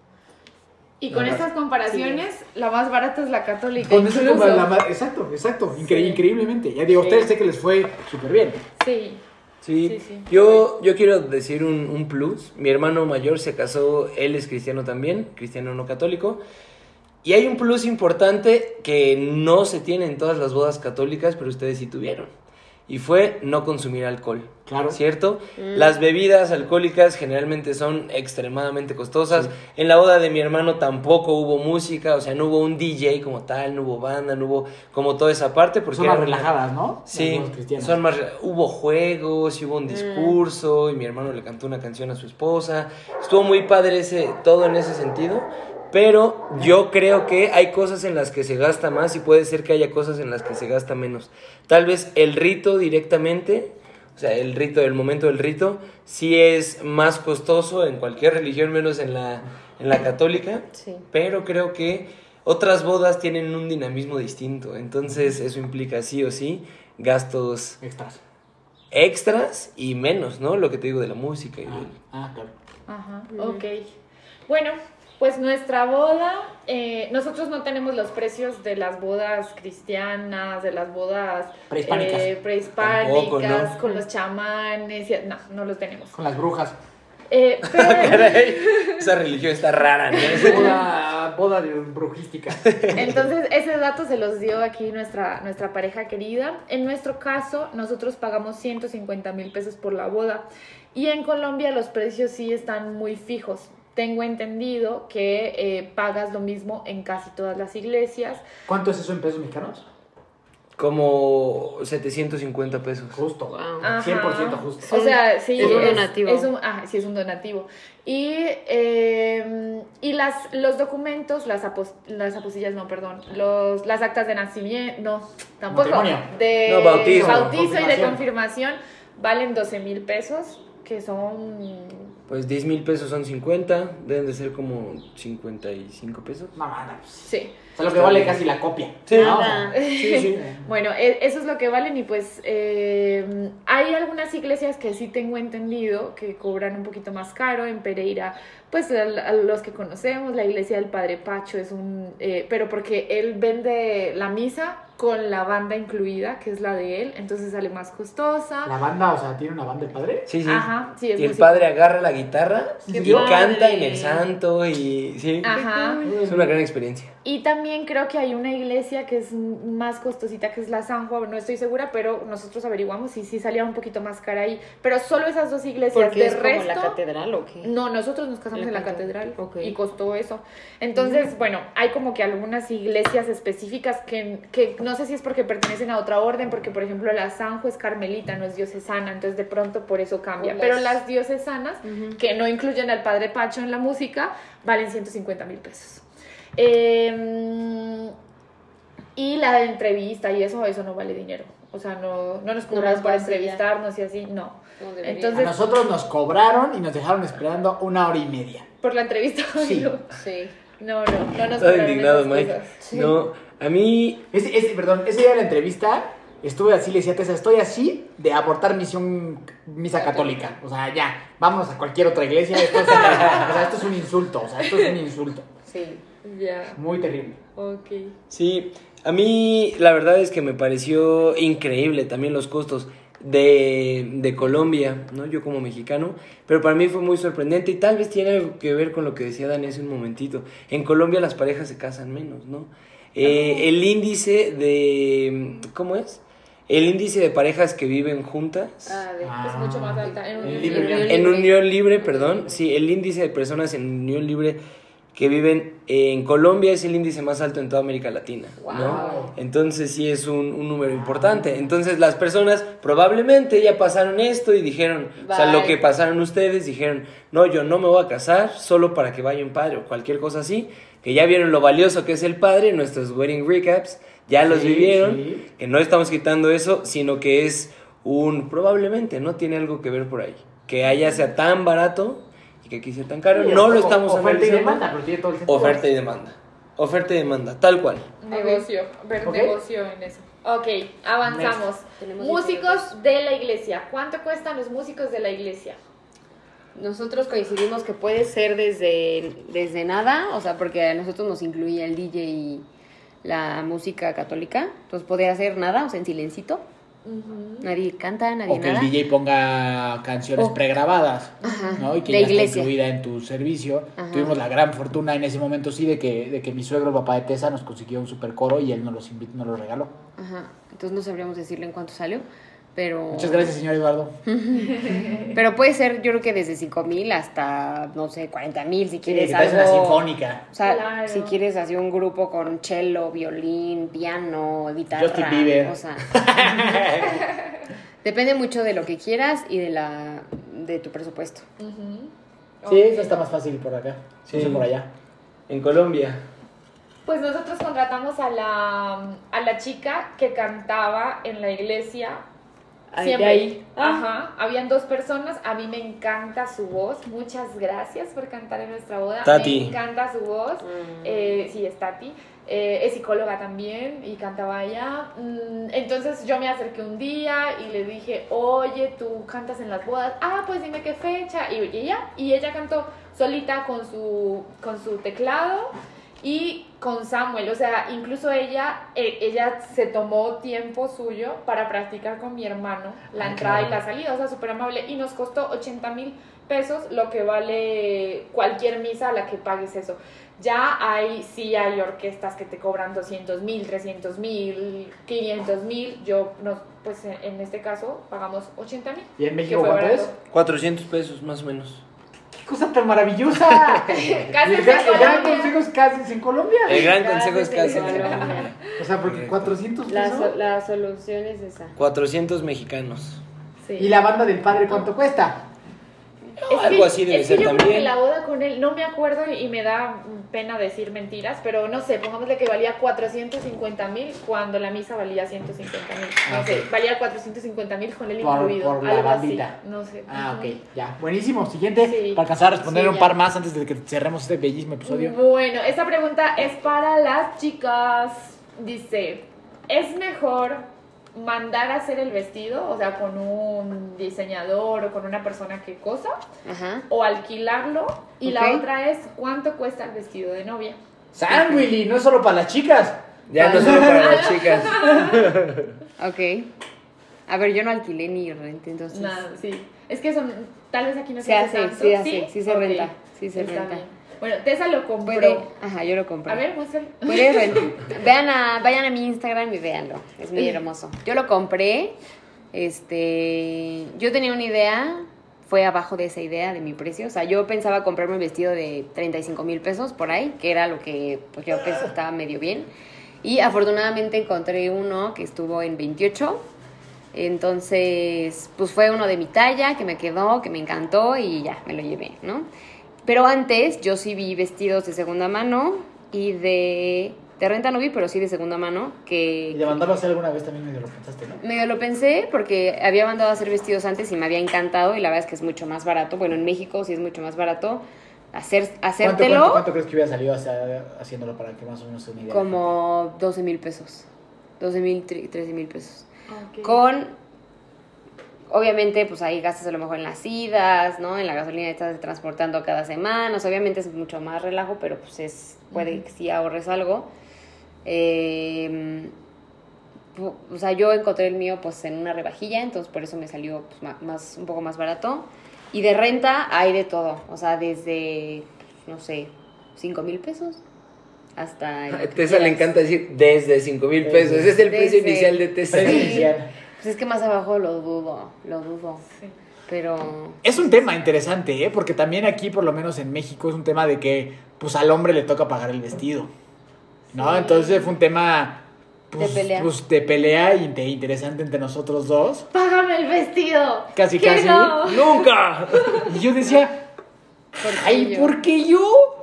D: Y con
B: La
D: estas comparaciones, la más barata es la católica.
B: Con tema, la ma- exacto, exacto, incre-
D: Sí.
B: increíblemente. Ya digo, a
D: Sí.
B: ustedes sé que les fue súper bien.
D: Sí.
C: Sí,
D: Sí, sí.
C: Yo, yo quiero decir un, un plus. Mi hermano mayor se casó, él es cristiano también, cristiano no católico. Y hay un plus importante que no se tiene en todas las bodas católicas, pero ustedes sí tuvieron. Y fue no consumir alcohol.
B: Claro.
C: ¿Cierto? Las bebidas alcohólicas generalmente son extremadamente costosas. En la boda de mi hermano tampoco hubo música, o sea, no hubo un DJ como tal, no hubo banda, no hubo como toda esa parte. Porque
B: Son más relajadas, ¿no?
C: Sí, son más. Hubo juegos, y hubo un discurso, y mi hermano le cantó una canción a su esposa. Estuvo muy padre ese, todo en ese sentido. Pero yo creo que hay cosas en las que se gasta más y puede ser que haya cosas en las que se gasta menos. Tal vez el rito directamente, o sea, el rito, el momento del rito, sí es más costoso en cualquier religión, menos en la, en la católica.
A: Sí.
C: Pero creo que otras bodas tienen un dinamismo distinto. Entonces eso implica sí o sí gastos
B: Extras.
C: extras y menos, ¿no? Lo que te digo de la música y del-
B: Ah, claro.
D: Ajá, ok. Bueno, pues nuestra boda, eh, nosotros no tenemos los precios de las bodas cristianas, de las bodas
B: Prehispánicas.
D: eh, prehispánicas,
C: Tampoco, ¿no?
D: con los chamanes, y- no, no los tenemos.
B: Con las brujas.
D: Eh, [LAUGHS] pero,
C: Caray, [LAUGHS] esa religión está rara, ¿no?
B: Boda, boda de brujística.
D: entonces ese dato se los dio aquí nuestra, nuestra pareja querida. En nuestro caso, nosotros pagamos 150 mil pesos por la boda y en Colombia los precios sí están muy fijos. Tengo entendido que eh, pagas lo mismo en casi todas las iglesias.
B: ¿Cuánto es eso en pesos mexicanos?
C: Como 750 pesos.
B: Justo.
A: Wow.
D: Ajá.
B: 100% justo.
D: O sea, sí,
A: Es un donativo.
D: Es un, ajá, sí, es un donativo. Y, eh, y las, los documentos, las, apos- las apostillas, no, perdón, los, las actas de nacimiento, no, tampoco.
B: Matrimonio.
D: De
C: No, bautismo.
D: bautizo y de
B: Confirmación.
D: confirmación valen 12 mil pesos, que son
C: pues 10 mil pesos son 50, deben de ser como 55 pesos.
B: No, manda, pues.
D: Sí.
B: O sea, lo que vale casi la copia.
C: Sí.
B: ¿no? O sea, [LAUGHS]
A: Nada.
C: Sí, sí.
D: Bueno, e- eso es lo que valen y pues eh, hay algunas iglesias que sí tengo entendido que cobran un poquito más caro. En Pereira, pues a, a los que conocemos, la iglesia del Padre Pacho es un... eh, pero porque él vende la misa con la banda incluida, que es la de él, entonces sale más costosa.
B: La banda, o sea, tiene una banda el padre.
C: Sí, sí.
D: Ajá, sí, es
C: y el
D: músico.
C: padre agarra la guitarra y
A: padre.
C: canta en el santo y sí.
D: Ajá.
C: Es una gran experiencia.
D: Y también creo que hay una iglesia que es más costosita, que es la San Juan, no estoy segura, pero nosotros averiguamos y sí salía un poquito más cara ahí. Pero solo esas dos iglesias.
A: Porque
D: de
A: es como
D: resto,
A: la catedral o qué?
D: No, nosotros nos casamos
A: En
D: en
A: la catedral,
D: catedral
A: ok.
D: y costó eso. Entonces, bueno, hay como que algunas iglesias específicas que, que no sé si es porque pertenecen a otra orden, porque por ejemplo la Sanjo es carmelita, no es diocesana, entonces de pronto por eso cambia. Pero
A: las-
D: diocesanas,
A: Ujú.
D: que no incluyen al Padre Pacho en la música, valen 150 mil pesos. Eh, y la de entrevista y eso, eso no vale dinero. O sea, no, no nos cobran
A: las
D: por entrevistarnos y así, no.
A: No.
D: Entonces-
B: A nosotros nos cobraron y nos dejaron esperando una hora y media.
D: Por la entrevista,
B: Sí.
D: no. [LAUGHS]
A: Sí.
D: No, no, no nos cobraron
C: indignado, Mike.
D: cosas.
C: No, a mí
B: Ese, ese- perdón, ese día de la entrevista estuve así, le decía a Tessa, estoy así de abortar misión, misa católica. O sea, ya, vamos a cualquier otra iglesia. Esto es, [LAUGHS] o sea, esto es un insulto, o sea, esto es un insulto.
A: Sí.
D: Ya,
B: Muy terrible.
D: ok.
C: Sí, a mí la verdad es que me pareció increíble también los costos de, de Colombia, ¿no? Yo como mexicano, pero para mí fue muy sorprendente y tal vez tiene algo que ver con lo que decía Dani hace un momentito. En Colombia las parejas se casan menos, ¿no? Eh, el índice de... ¿Cómo es? El índice de parejas que viven juntas...
A: Ah, de-
B: Ah.
D: Es mucho más alta. En unión
B: libre.
C: En unión libre, perdón. Sí, el índice de personas en unión libre que viven en Colombia es el índice más alto en toda América Latina. ¿no? Entonces sí es un, un número importante. Entonces las personas probablemente ya pasaron esto y dijeron, o sea, lo que pasaron ustedes, dijeron, no, yo no me voy a casar solo para que vaya un padre o cualquier cosa así, que ya vieron lo valioso que es el padre, nuestros wedding recaps, ya los vivieron,
B: sí.
C: que no estamos quitando eso, sino que es un, probablemente, ¿no? Tiene algo que ver por ahí. Que allá sea tan barato que aquí sea tan caro, no lo estamos
B: Oferta y demanda, pero tiene todo el sentido.
C: Oferta y demanda. Oferta y demanda, tal cual.
D: Negocio, ver
B: Ok.
D: negocio en eso. Ok, avanzamos. Músicos de la iglesia. ¿Cuánto cuestan los músicos de la iglesia?
A: Nosotros coincidimos que puede ser desde, desde nada, o sea, porque a nosotros nos incluía el DJ y la música católica, entonces podría ser nada, o sea, en silencito. Nadie canta, nadie
B: O que el. DJ ponga canciones pregrabadas,
A: Ajá,
B: ¿no? Y que
A: de
B: ya está
A: iglesia.
B: incluida en tu servicio.
A: Ajá.
B: Tuvimos la gran fortuna en ese momento, sí, de que, de que mi suegro, el papá de Tessa, nos consiguió un super coro y él nos los, invitó, nos los regaló.
A: Ajá, entonces no sabríamos decirle en cuánto salió, pero...
B: Muchas gracias, señor Eduardo. [LAUGHS]
A: Pero puede ser, yo creo que desde 5 mil hasta, no sé, 40 mil si
B: Sí,
A: quieres
B: que traes
A: algo...
B: una sinfónica.
A: O sea,
D: Claro.
A: si quieres así un grupo con cello, violín, piano, guitarra,
B: Justin Bieber.
A: o sea, [LAUGHS] depende mucho de lo que quieras y de la de tu presupuesto.
B: Sí, eso está más fácil por acá.
C: Sí.
B: No sé por allá.
C: En Colombia.
D: Pues nosotros contratamos a la, a la chica que cantaba en la iglesia. Siempre.
A: de ahí.
D: Ajá. Habían dos personas. A mí me encanta su voz. Muchas gracias por cantar en nuestra boda.
C: Tati.
D: Me encanta su voz.
A: Mm.
D: Eh, sí, es Tati. Eh, es psicóloga también y cantaba allá. Mm, Entonces yo me acerqué un día y le dije, oye, tú cantas en las bodas. Ah, pues dime qué fecha. Y, y ella, y ella cantó solita con su, con su teclado y con Samuel. O sea, incluso ella, eh, ella se tomó tiempo suyo para practicar con mi hermano la
B: Ah,
D: entrada y la salida. O sea, súper amable. Y nos costó 80 mil pesos, lo que vale cualquier misa a la que pagues eso. Ya hay, sí hay orquestas que te cobran 200 mil, 300 mil, 500 mil. Yo, nos, pues en, este caso, pagamos 80 mil.
B: ¿Y en México cuánto es?
C: 400 pesos más o menos.
B: ¡Qué cosa tan maravillosa! [LAUGHS]
D: Casi
B: el, gran, el gran consejo es casi en Colombia.
C: El gran consejo es
A: vez en
C: casi
A: Colombia.
B: O sea, porque 400
A: La,
B: pesos.
A: so- la solución es esa.
C: 400 mexicanos.
D: Sí.
B: ¿Y la banda del padre cuánto cuesta?
D: Es
C: algo
D: que-
C: así debe
D: es que
C: ser
D: creo
C: también.
D: que la boda con él, no me acuerdo y me da pena decir mentiras, pero no sé, pongámosle que valía 450 mil cuando la misa valía 150 mil. No
B: Ah,
D: sé, valía 450 mil con él
B: Por-
D: incluido.
B: por la
D: algo
B: bandita.
D: así. No sé.
B: Ah, ok, ya. Buenísimo. Siguiente,
D: Sí.
B: para alcanzar a responder
D: Sí,
B: un
D: ya.
B: par más antes de que cerremos este bellísimo episodio.
D: Bueno, esta pregunta es para las chicas. Dice, ¿es mejor mandar a hacer el vestido, o sea, con un diseñador o con una persona que cosa,
A: Ajá.
D: o alquilarlo? Y la otra es, ¿cuánto cuesta el vestido de novia?
B: San Willy, no es solo para las chicas.
C: Ya no solo para las chicas. [LAUGHS]
A: Ok. A ver, yo no alquilé ni renté, entonces.
D: Nada, sí. Es que son, tal vez aquí no se,
A: Se hace,
D: tanto.
A: sí hace, sí se
D: Ok,
A: renta, sí se
D: está
A: renta.
D: bien. Bueno, Tessa lo compró.
A: Puede. Ajá, yo lo compré.
D: A ver, muéstralo. [LAUGHS]
A: Vean a, vayan a mi Instagram y véanlo. Es muy hermoso. Yo lo compré. Este. Yo tenía una idea. Fue abajo de esa idea de mi precio. O sea, yo pensaba comprarme un vestido de 35 mil pesos por ahí, que era lo que pues, yo pensaba estaba medio bien. Y afortunadamente encontré uno que estuvo en 28. Entonces, pues fue uno de mi talla, que me quedó, que me encantó y ya, me lo llevé, ¿no? Pero antes yo sí vi vestidos de segunda mano y de... De renta no vi, pero sí de segunda mano, que...
B: Y de mandarlo a hacer alguna vez también medio lo pensaste, ¿no?
A: Medio lo pensé porque había mandado a hacer vestidos antes y me había encantado y la verdad es que es mucho más barato. Bueno, en México sí es mucho más barato hacer,
B: ¿Cuánto,
A: hacértelo
B: cuánto, cuánto crees que hubiera salido hacia- haciéndolo para que más o menos se una idea?
A: como 12 mil pesos. 12 mil, 13 mil pesos.
D: Ok.
A: Con, obviamente, pues ahí gastas a lo mejor en las idas, ¿no? En la gasolina que estás transportando cada semana. O sea, obviamente es mucho más relajo, pero pues es, puede que sí ahorres algo. Eh, pu- o sea, yo encontré el mío pues en una rebajilla, entonces por eso me salió pues, más, un poco más barato. Y de renta hay de todo, o sea, desde, no sé, 5 mil pesos hasta... lo
C: A
A: que
C: Tessa le encanta decir desde 5 mil pesos. Ese es el precio inicial de Tessa.
A: Sí. [LAUGHS] Pues es que más abajo lo dudo, lo dudo.
D: Sí.
A: Pero
B: Es un tema interesante, ¿eh? Porque también aquí, por lo menos en México, es un tema de que, pues, al hombre le toca pagar el vestido. ¿No?
D: Sí.
B: Entonces fue un tema, pues,
A: De pelea.
B: pues, de pelea y de interesante entre nosotros dos.
D: ¡Págame el vestido!
B: Casi,
D: ¿Qué
B: casi.
D: no?
C: ¡Nunca!
B: Y yo decía,
A: ¿por qué
B: ay,
A: yo?
B: ¿por qué yo?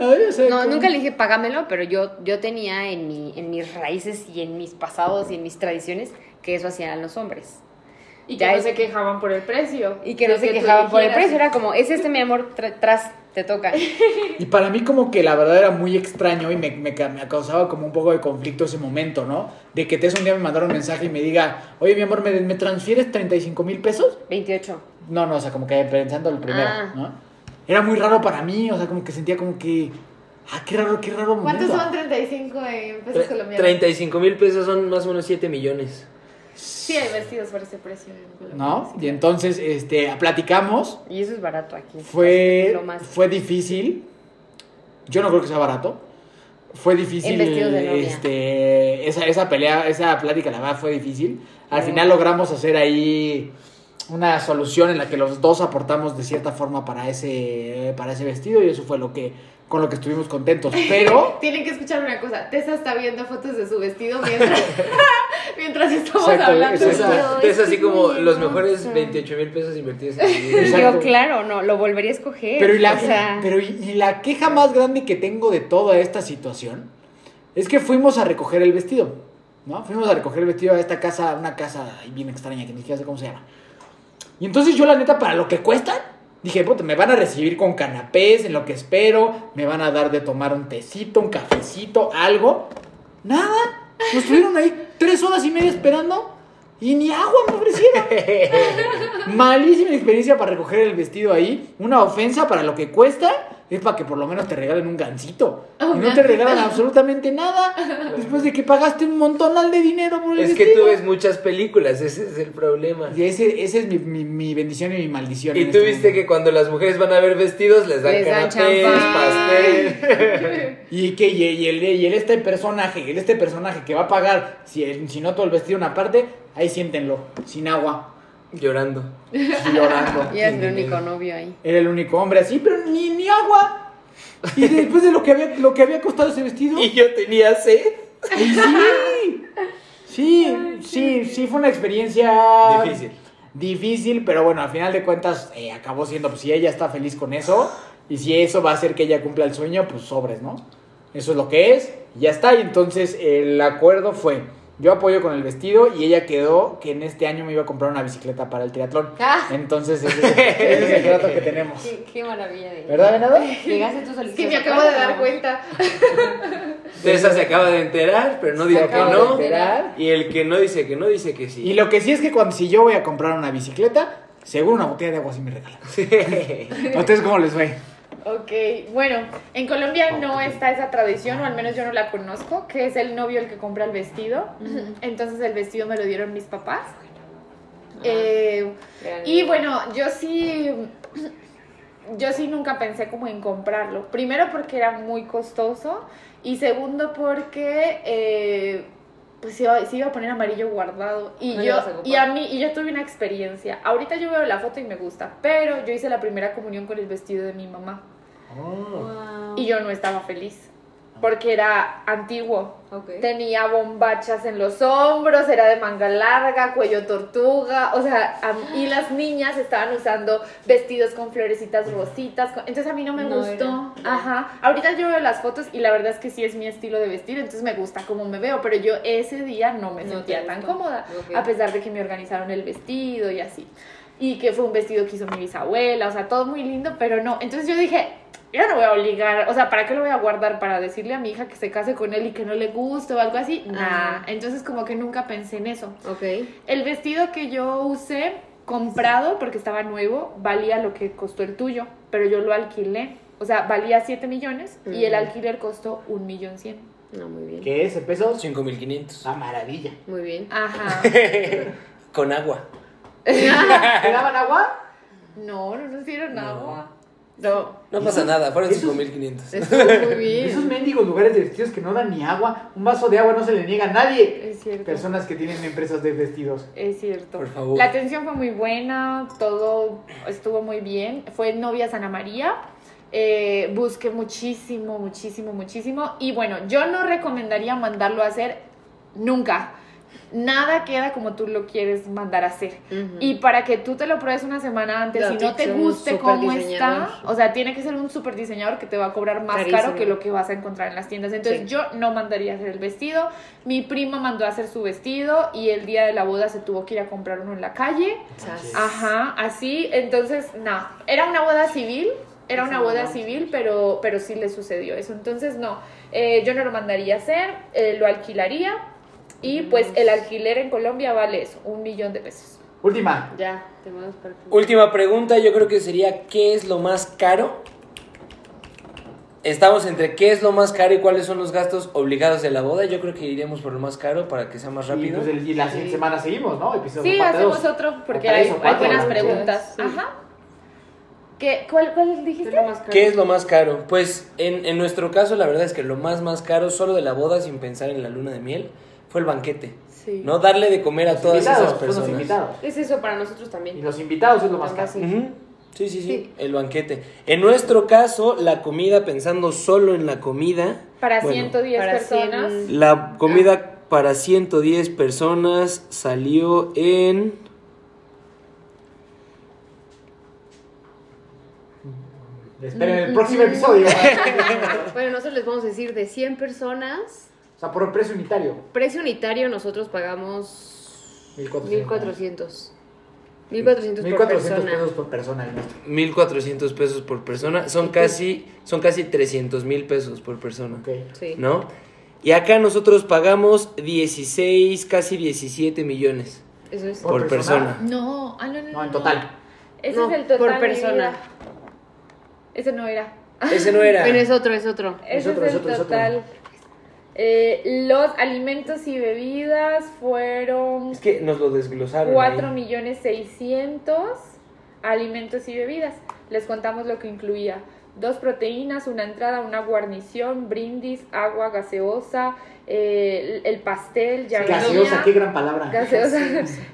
B: Ay, o sea,
A: No,
B: ¿cómo?
A: nunca le dije págamelo, pero yo, yo tenía en, mi, en mis raíces y en mis pasados y en mis tradiciones que eso hacían los hombres.
D: Y que
A: Ya
D: no
A: es-
D: se quejaban por el precio.
A: Y que no se quejaban por el precio. Era como, es este mi amor, tra- tras, te toca. [LAUGHS]
B: Y para mí como que la verdad era muy extraño y me, me, me causaba como un poco de conflicto ese momento, ¿no? De que Tess un día me mandara un mensaje y me diga, oye, mi amor, ¿me, me transfieres 35 mil pesos?
A: 28.
B: No, no, o sea, como que pensando el primero,
A: Ah.
B: ¿no? Era muy raro para mí, o sea, como que sentía como que, ah, qué raro, qué raro
D: ¿Cuántos
B: momento.
D: son 35 en pesos
C: Tre-
D: colombianos?
C: 35 mil pesos son más o menos 7 millones.
D: Sí, hay vestidos por ese precio.
B: ¿No? Y entonces, este, platicamos,
A: Y eso es barato aquí.
B: fue,
A: Lo más.
B: fue difícil, yo no creo que sea barato, fue difícil,
A: de novia.
B: este, esa, esa pelea, esa plática, la verdad, fue difícil. Al
A: Sí.
B: final logramos hacer ahí una solución en la que los dos aportamos de cierta forma para ese, para ese vestido y eso fue lo que, con lo que estuvimos contentos, pero... [LAUGHS]
D: Tienen que escuchar una cosa. Tessa está viendo fotos de su vestido mientras, [LAUGHS] mientras estamos
B: Exacto,
D: hablando.
B: exacto.
A: Es
C: así como los mejores
A: hermoso.
C: 28 mil pesos invertidos en
A: yo, claro, no, lo volvería a escoger.
B: Pero, y la,
A: o sea,
B: pero y, y la queja más grande que tengo de toda esta situación es que fuimos a recoger el vestido, ¿no? Fuimos a recoger el vestido a esta casa, una casa ahí bien extraña que ni siquiera sé cómo se llama. Y entonces yo la neta, para lo que cuestan, dije, puta, me van a recibir con canapés, en lo que espero, me van a dar de tomar un tecito, un cafecito, algo. Nada. Nos estuvieron ahí tres horas y media esperando y ni agua me ofrecieron. [LAUGHS] Malísima experiencia para recoger el vestido ahí. Una ofensa para lo que cuesta. Es para que por lo menos te regalen un gancito. Y no te regalan absolutamente nada. [LAUGHS] Después de que pagaste un montonal de dinero por el
C: Es que tú ves muchas películas, ese es el problema.
B: Y ese, ese es mi, mi- mi bendición y mi maldición.
C: Y tú
B: este
C: viste que cuando las mujeres van a ver vestidos les dan
A: Les
C: canapés, pastel. [LAUGHS]
B: Y que y, y el, y el este personaje, el este personaje que va a pagar, si, el- si no todo el vestido una parte, ahí siéntenlo, sin agua,
C: Llorando.
B: llorando. [LAUGHS]
A: y es el único novio ahí.
B: Era el único hombre así, pero ni, ni agua. Y después de lo que había, lo que había costado ese vestido.
C: Y yo tenía sed.
B: y sí, sí, sí, sí, fue una experiencia
C: Difícil.
B: difícil, pero bueno, al final de cuentas eh, acabó siendo, pues si ella está feliz con eso y si eso va a hacer que ella cumpla el sueño, pues sobres, ¿no? Eso es lo que es, y ya está. Y entonces el acuerdo fue, yo apoyo con el vestido y ella quedó que en este año me iba a comprar una bicicleta para el triatlón.
A: Ah.
B: Entonces ese, es- ese es el trato que tenemos.
A: Qué, qué maravilla de...
B: ¿Verdad, Venado? [LAUGHS]
A: Llegaste tú solito.
D: Sí, me acabo de dar cuenta. [LAUGHS]
C: Esa se acaba de enterar, pero no dijo que no. Y el que no dice que no, dice que
B: Y
C: sí.
B: lo que sí es que cuando si yo voy a comprar una bicicleta, seguro una botella de agua sí me regalan. ¿A ustedes cómo les fue?
D: Ok, bueno, en Colombia no está esa tradición, o al menos yo no la conozco, que es el novio el que compra el vestido. Entonces el vestido me lo dieron mis papás. Eh, y bueno, yo sí, yo sí nunca pensé como en comprarlo. Primero porque era muy costoso y segundo porque eh, pues se iba, se iba a poner amarillo guardado y
A: No
D: yo
A: a
D: y a mí y yo tuve una experiencia. Ahorita yo veo la foto y me gusta, pero yo hice la primera comunión con el vestido de mi mamá
A: Wow.
D: y yo no estaba feliz porque era antiguo.
A: Ok.
D: Tenía bombachas en los hombros, era de manga larga, cuello tortuga, o sea, y las niñas estaban usando vestidos con florecitas rositas, con- entonces a mí no me
A: No
D: gustó.
A: era.
D: Ajá. Ahorita yo veo las fotos y la verdad es que sí es mi estilo de vestir, entonces me gusta cómo me veo, pero yo ese día no me
A: No
D: sentía tan cómoda, a pesar de que me organizaron el vestido y así. Y que fue un vestido que hizo mi bisabuela, o sea, todo muy lindo, pero no. Entonces yo dije, yo no voy a obligar, o sea, ¿para qué lo voy a guardar? ¿Para decirle a mi hija que se case con él y que no le guste o algo así? Nah.
A: Ajá.
D: Entonces como que nunca pensé en eso.
A: Ok.
D: El vestido que yo usé, comprado, porque estaba nuevo, valía lo que costó el tuyo, pero yo lo alquilé. O sea, valía 7 millones y el alquiler costó un millón cien.
A: No, muy bien.
B: ¿Qué es? ¿En pesos?
C: 5500.
B: Ah, maravilla.
A: Muy bien.
D: Ajá. [LAUGHS]
C: Con agua. [LAUGHS]
B: ¿Te daban agua?
D: No, no nos dieron agua. No.
C: No pasa nada, fueron
B: Esos-
C: 5500.
A: Estuvo muy [LAUGHS]
B: Esos
A: bien.
B: mendigos lugares de vestidos que no dan ni agua, un vaso de agua no se le niega a nadie.
D: Es cierto.
B: Personas que tienen empresas de vestidos.
D: Es cierto.
C: Por favor.
D: La atención fue muy buena, todo estuvo muy bien. Fue novia Ana María. Eh, busqué muchísimo, muchísimo, muchísimo. Y bueno, yo no recomendaría mandarlo a hacer nunca. Nada queda como tú lo quieres mandar a hacer. Y para que tú te lo pruebes una semana antes y
A: tiene
D: no te guste cómo está, o sea, tiene que ser un super diseñador que te va a cobrar más caro que lo que vas a encontrar en las tiendas. Entonces
A: Sí.
D: yo no mandaría a hacer el vestido. Mi prima mandó a hacer su vestido y el día de la boda se tuvo que ir a comprar uno en la calle. Ajá, así, entonces, no, era una boda civil, era una boda
A: boda.
D: civil, pero, pero sí le sucedió eso. Entonces, no, eh, yo no lo mandaría a hacer, eh, lo alquilaría y pues el alquiler en Colombia vale eso, un millón de pesos.
B: Última.
A: Ya, te vamos para
C: Última pregunta, yo creo que sería ¿qué es lo más caro? Estamos entre qué es lo más caro y cuáles son los gastos obligados de la boda. Yo creo que iremos por lo más caro para que sea más
B: Y,
C: rápido.
B: pues, el- y la siguiente
A: Sí.
B: semana seguimos, ¿no? Episodio
D: Sí, hacemos
B: dos.
D: otro porque hay, hay buenas preguntas.
A: Sí.
D: Ajá. ¿Qué, cuál, ¿Cuál dijiste?
A: ¿Qué es lo más caro?
C: ¿Qué es lo más caro? Pues en, en nuestro caso la verdad es que lo más más caro solo de la boda sin pensar en la luna de miel fue el banquete.
A: Sí.
C: No darle de comer a
B: Los
C: todas esas
B: los
C: personas.
B: invitados.
A: Es eso para nosotros
B: Y
A: también.
B: los invitados es lo más caro.
A: Sí.
C: Ujú. Sí, sí, sí,
A: Sí.
C: el banquete. En nuestro caso, la comida, pensando solo en la comida.
D: Para
C: bueno,
D: 110
A: para
D: personas.
A: 100.
C: La comida para 110 personas salió en...
B: Esperen el próximo episodio. [LAUGHS]
A: Bueno, nosotros les vamos a decir de 100 personas.
B: O sea, por el precio unitario.
A: Precio unitario nosotros pagamos
B: 1400.
A: 1400. 1400 por
B: 1400
A: persona.
B: pesos por persona el nuestro.
C: 1.400 pesos por persona. Son casi, son casi 300 mil pesos por persona.
B: Ok.
A: Sí.
C: ¿No? Y acá nosotros pagamos 16, casi 17 millones
A: Eso es.
B: Por
C: por,
B: persona.
C: persona.
D: No, ah, no, no,
B: No, en total.
D: Ese
A: No,
D: es el total.
A: por persona.
D: Ese no era.
C: Ese no era.
A: Bueno, es otro, es otro.
D: Ese
B: otro,
D: es
B: es
D: el
B: otro, es otro.
D: Eh, los alimentos y bebidas fueron
C: Es que nos lo desglosaron.
D: 4
C: ahí.
D: millones 600 alimentos y bebidas. Les contamos lo que incluía. Dos proteínas, una entrada, una guarnición, brindis, agua gaseosa, eh, el el pastel ya
B: Gaseosa,
D: venía.
B: qué gran palabra.
D: Gaseosa.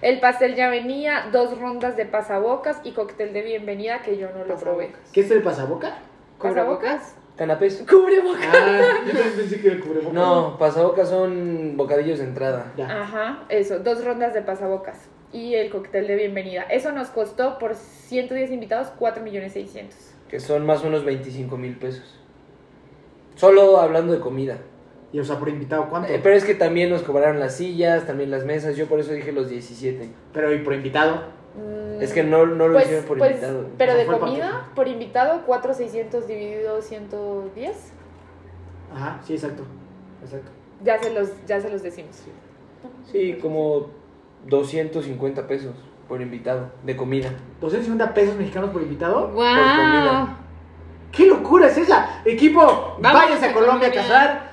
D: El pastel ya venía, dos rondas de pasabocas y cóctel de bienvenida que yo no lo probé.
B: ¿Qué es el pasaboca?
D: ¿Pasabocas?
C: ¿Canapés? [LAUGHS]
D: Cubrebocas.
B: Ah, yo también pensé que era el cubrebocas.
C: No, pasabocas son bocadillos de entrada.
B: Ya.
D: Ajá, eso, dos rondas de pasabocas. y el cóctel de bienvenida. Eso nos costó por 110 invitados 4 millones 600.
C: Que son más o menos 25 mil pesos. Solo hablando de comida.
B: Y o sea, por invitado, ¿cuánto?
C: Eh, pero es que también nos cobraron las sillas, también las mesas. Yo por eso dije los 17.
B: Pero, ¿y por invitado?
D: Mm,
C: Es que no, no lo
D: pues-
C: hicieron por
D: pues,
C: invitado.
D: Pero de comida,
B: paquete.
D: por invitado, 4 600 dividido 110.
B: Ajá, sí, exacto. Exacto.
D: Ya se los, ya se los decimos.
C: Sí, como 250 pesos por invitado de comida.
B: 250 pesos mexicanos por invitado.
A: ¡Wow!
C: comida.
B: ¡Qué locura es esa! Equipo, váyanse a
A: a
B: Colombia a cazar.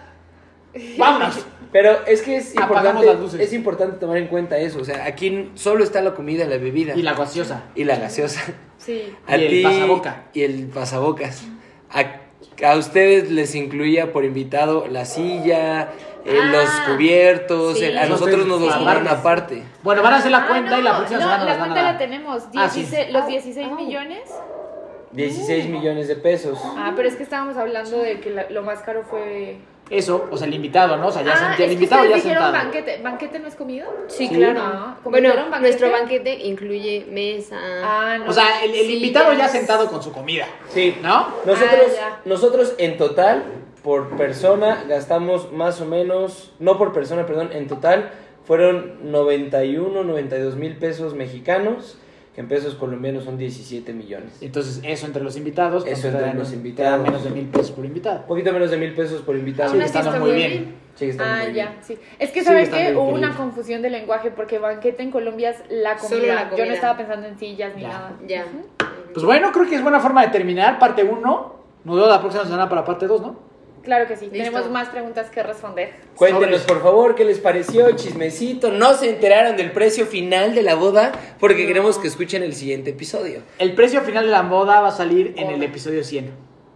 B: [LAUGHS] ¡Vámonos!
C: Pero es que es
B: Apagamos
C: importante,
B: las luces.
C: es importante tomar en cuenta eso. O sea, aquí solo está la comida, la bebida
B: Y la gaseosa.
C: y la gaseosa.
D: Sí.
C: A
B: Y el
C: ti
B: pasaboca.
C: y el pasabocas. A, a ustedes les incluía por invitado la silla, eh,
A: Ah,
C: los cubiertos.
A: sí.
C: el- a nosotros nos los
B: Sí.
C: cobraron aparte.
B: Bueno, van a hacer la
D: Ah,
B: cuenta y
D: no,
B: la próxima
D: no,
B: semana
D: la
B: nos van a
D: cuenta la tenemos.
B: Ah, sí.
D: 16 Los 16
A: Ah.
D: millones.
C: 16 millones de pesos.
D: Ah, pero es que estábamos hablando de que la- lo más caro fue.
B: Eso, o sea, el invitado, ¿no? O sea, ya
D: ah,
B: sent-
D: es
B: el invitado ya
D: dijeron
B: sentado.
D: banquete. ¿Banquete no es comida?
A: Sí,
B: Sí.
A: claro.
D: Ah, ¿como
A: bueno,
D: banquete?
A: nuestro banquete incluye mesa.
D: Ah, no.
B: O sea, el, el
A: Sí,
B: invitado ya
A: ya.
B: sentado con su comida,
C: Sí.
B: ¿no?
C: Nosotros,
D: Ah,
C: nosotros en total, por persona, gastamos más o menos, no por persona, perdón, en total fueron 91, 92 mil pesos mexicanos, que en pesos colombianos son 17 millones.
B: Entonces, eso entre los invitados.
C: Eso entre
B: dan-
C: los invitados.
B: menos de mil pesos por invitado.
C: Un poquito menos de mil pesos por invitado.
D: Aún así
B: estando
D: está
B: muy
D: muy
B: bien.
C: Sigue estando
D: Ah,
C: muy
D: ya,
C: bien.
D: sí. Es que, ¿sabes
B: estando
D: qué? Hubo una confusión de lenguaje porque banquete en Colombia es la comida.
A: Solo la
D: Yo no estaba pensando en sillas ni
B: Ya.
D: nada.
A: Ya.
B: Pues bueno, creo que es buena forma de terminar parte 1. Nos vemos la próxima semana para parte 2, ¿no?
D: Claro que sí.
A: Listo.
D: Tenemos más preguntas que responder.
C: Cuéntenos por favor qué les pareció, chismecito. No se enteraron del precio final de la boda porque queremos que escuchen el siguiente episodio.
B: El precio final de la moda va a salir en el episodio 100.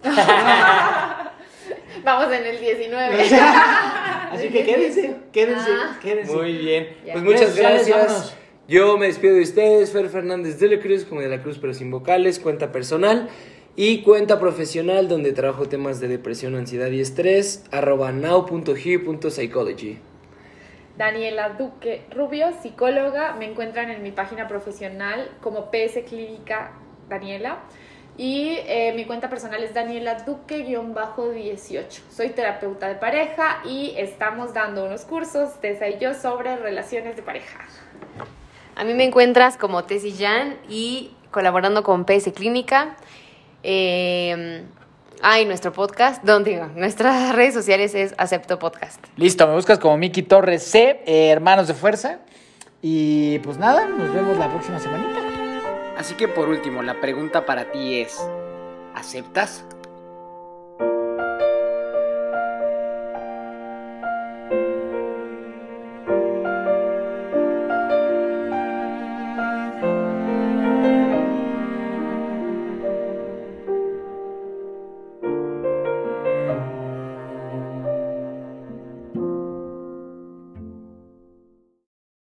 B: [LAUGHS]
D: Vamos en el 19. [LAUGHS]
B: Así que quédense, quédense,
A: Ah.
B: quédense.
C: Muy bien.
A: Ya.
C: Pues muchas gracias.
B: vámonos.
C: Yo me despido de ustedes, Fer Fernández de la Cruz, como de la Cruz, pero sin vocales, cuenta personal y cuenta profesional, donde trabajo temas de depresión, ansiedad y estrés, arroba now.he.psychology.
D: Daniela Duque Rubio, psicóloga. Me encuentran en mi página profesional como PS Clínica Daniela. Y eh, mi cuenta personal es Daniela Duque-18. Soy terapeuta de pareja y estamos dando unos cursos, Tessa y yo, sobre relaciones de pareja.
A: A mí me encuentras como Tessy Jan y colaborando con PS Clínica. Eh, ay, nuestro podcast, donde digo, nuestras [LAUGHS] redes sociales es Acepto Podcast.
B: Listo, me buscas como Miki Torres C, eh, Hermanos de Fuerza. Y pues nada, nos vemos la próxima semanita. Así que por último, la pregunta para ti es, ¿aceptas?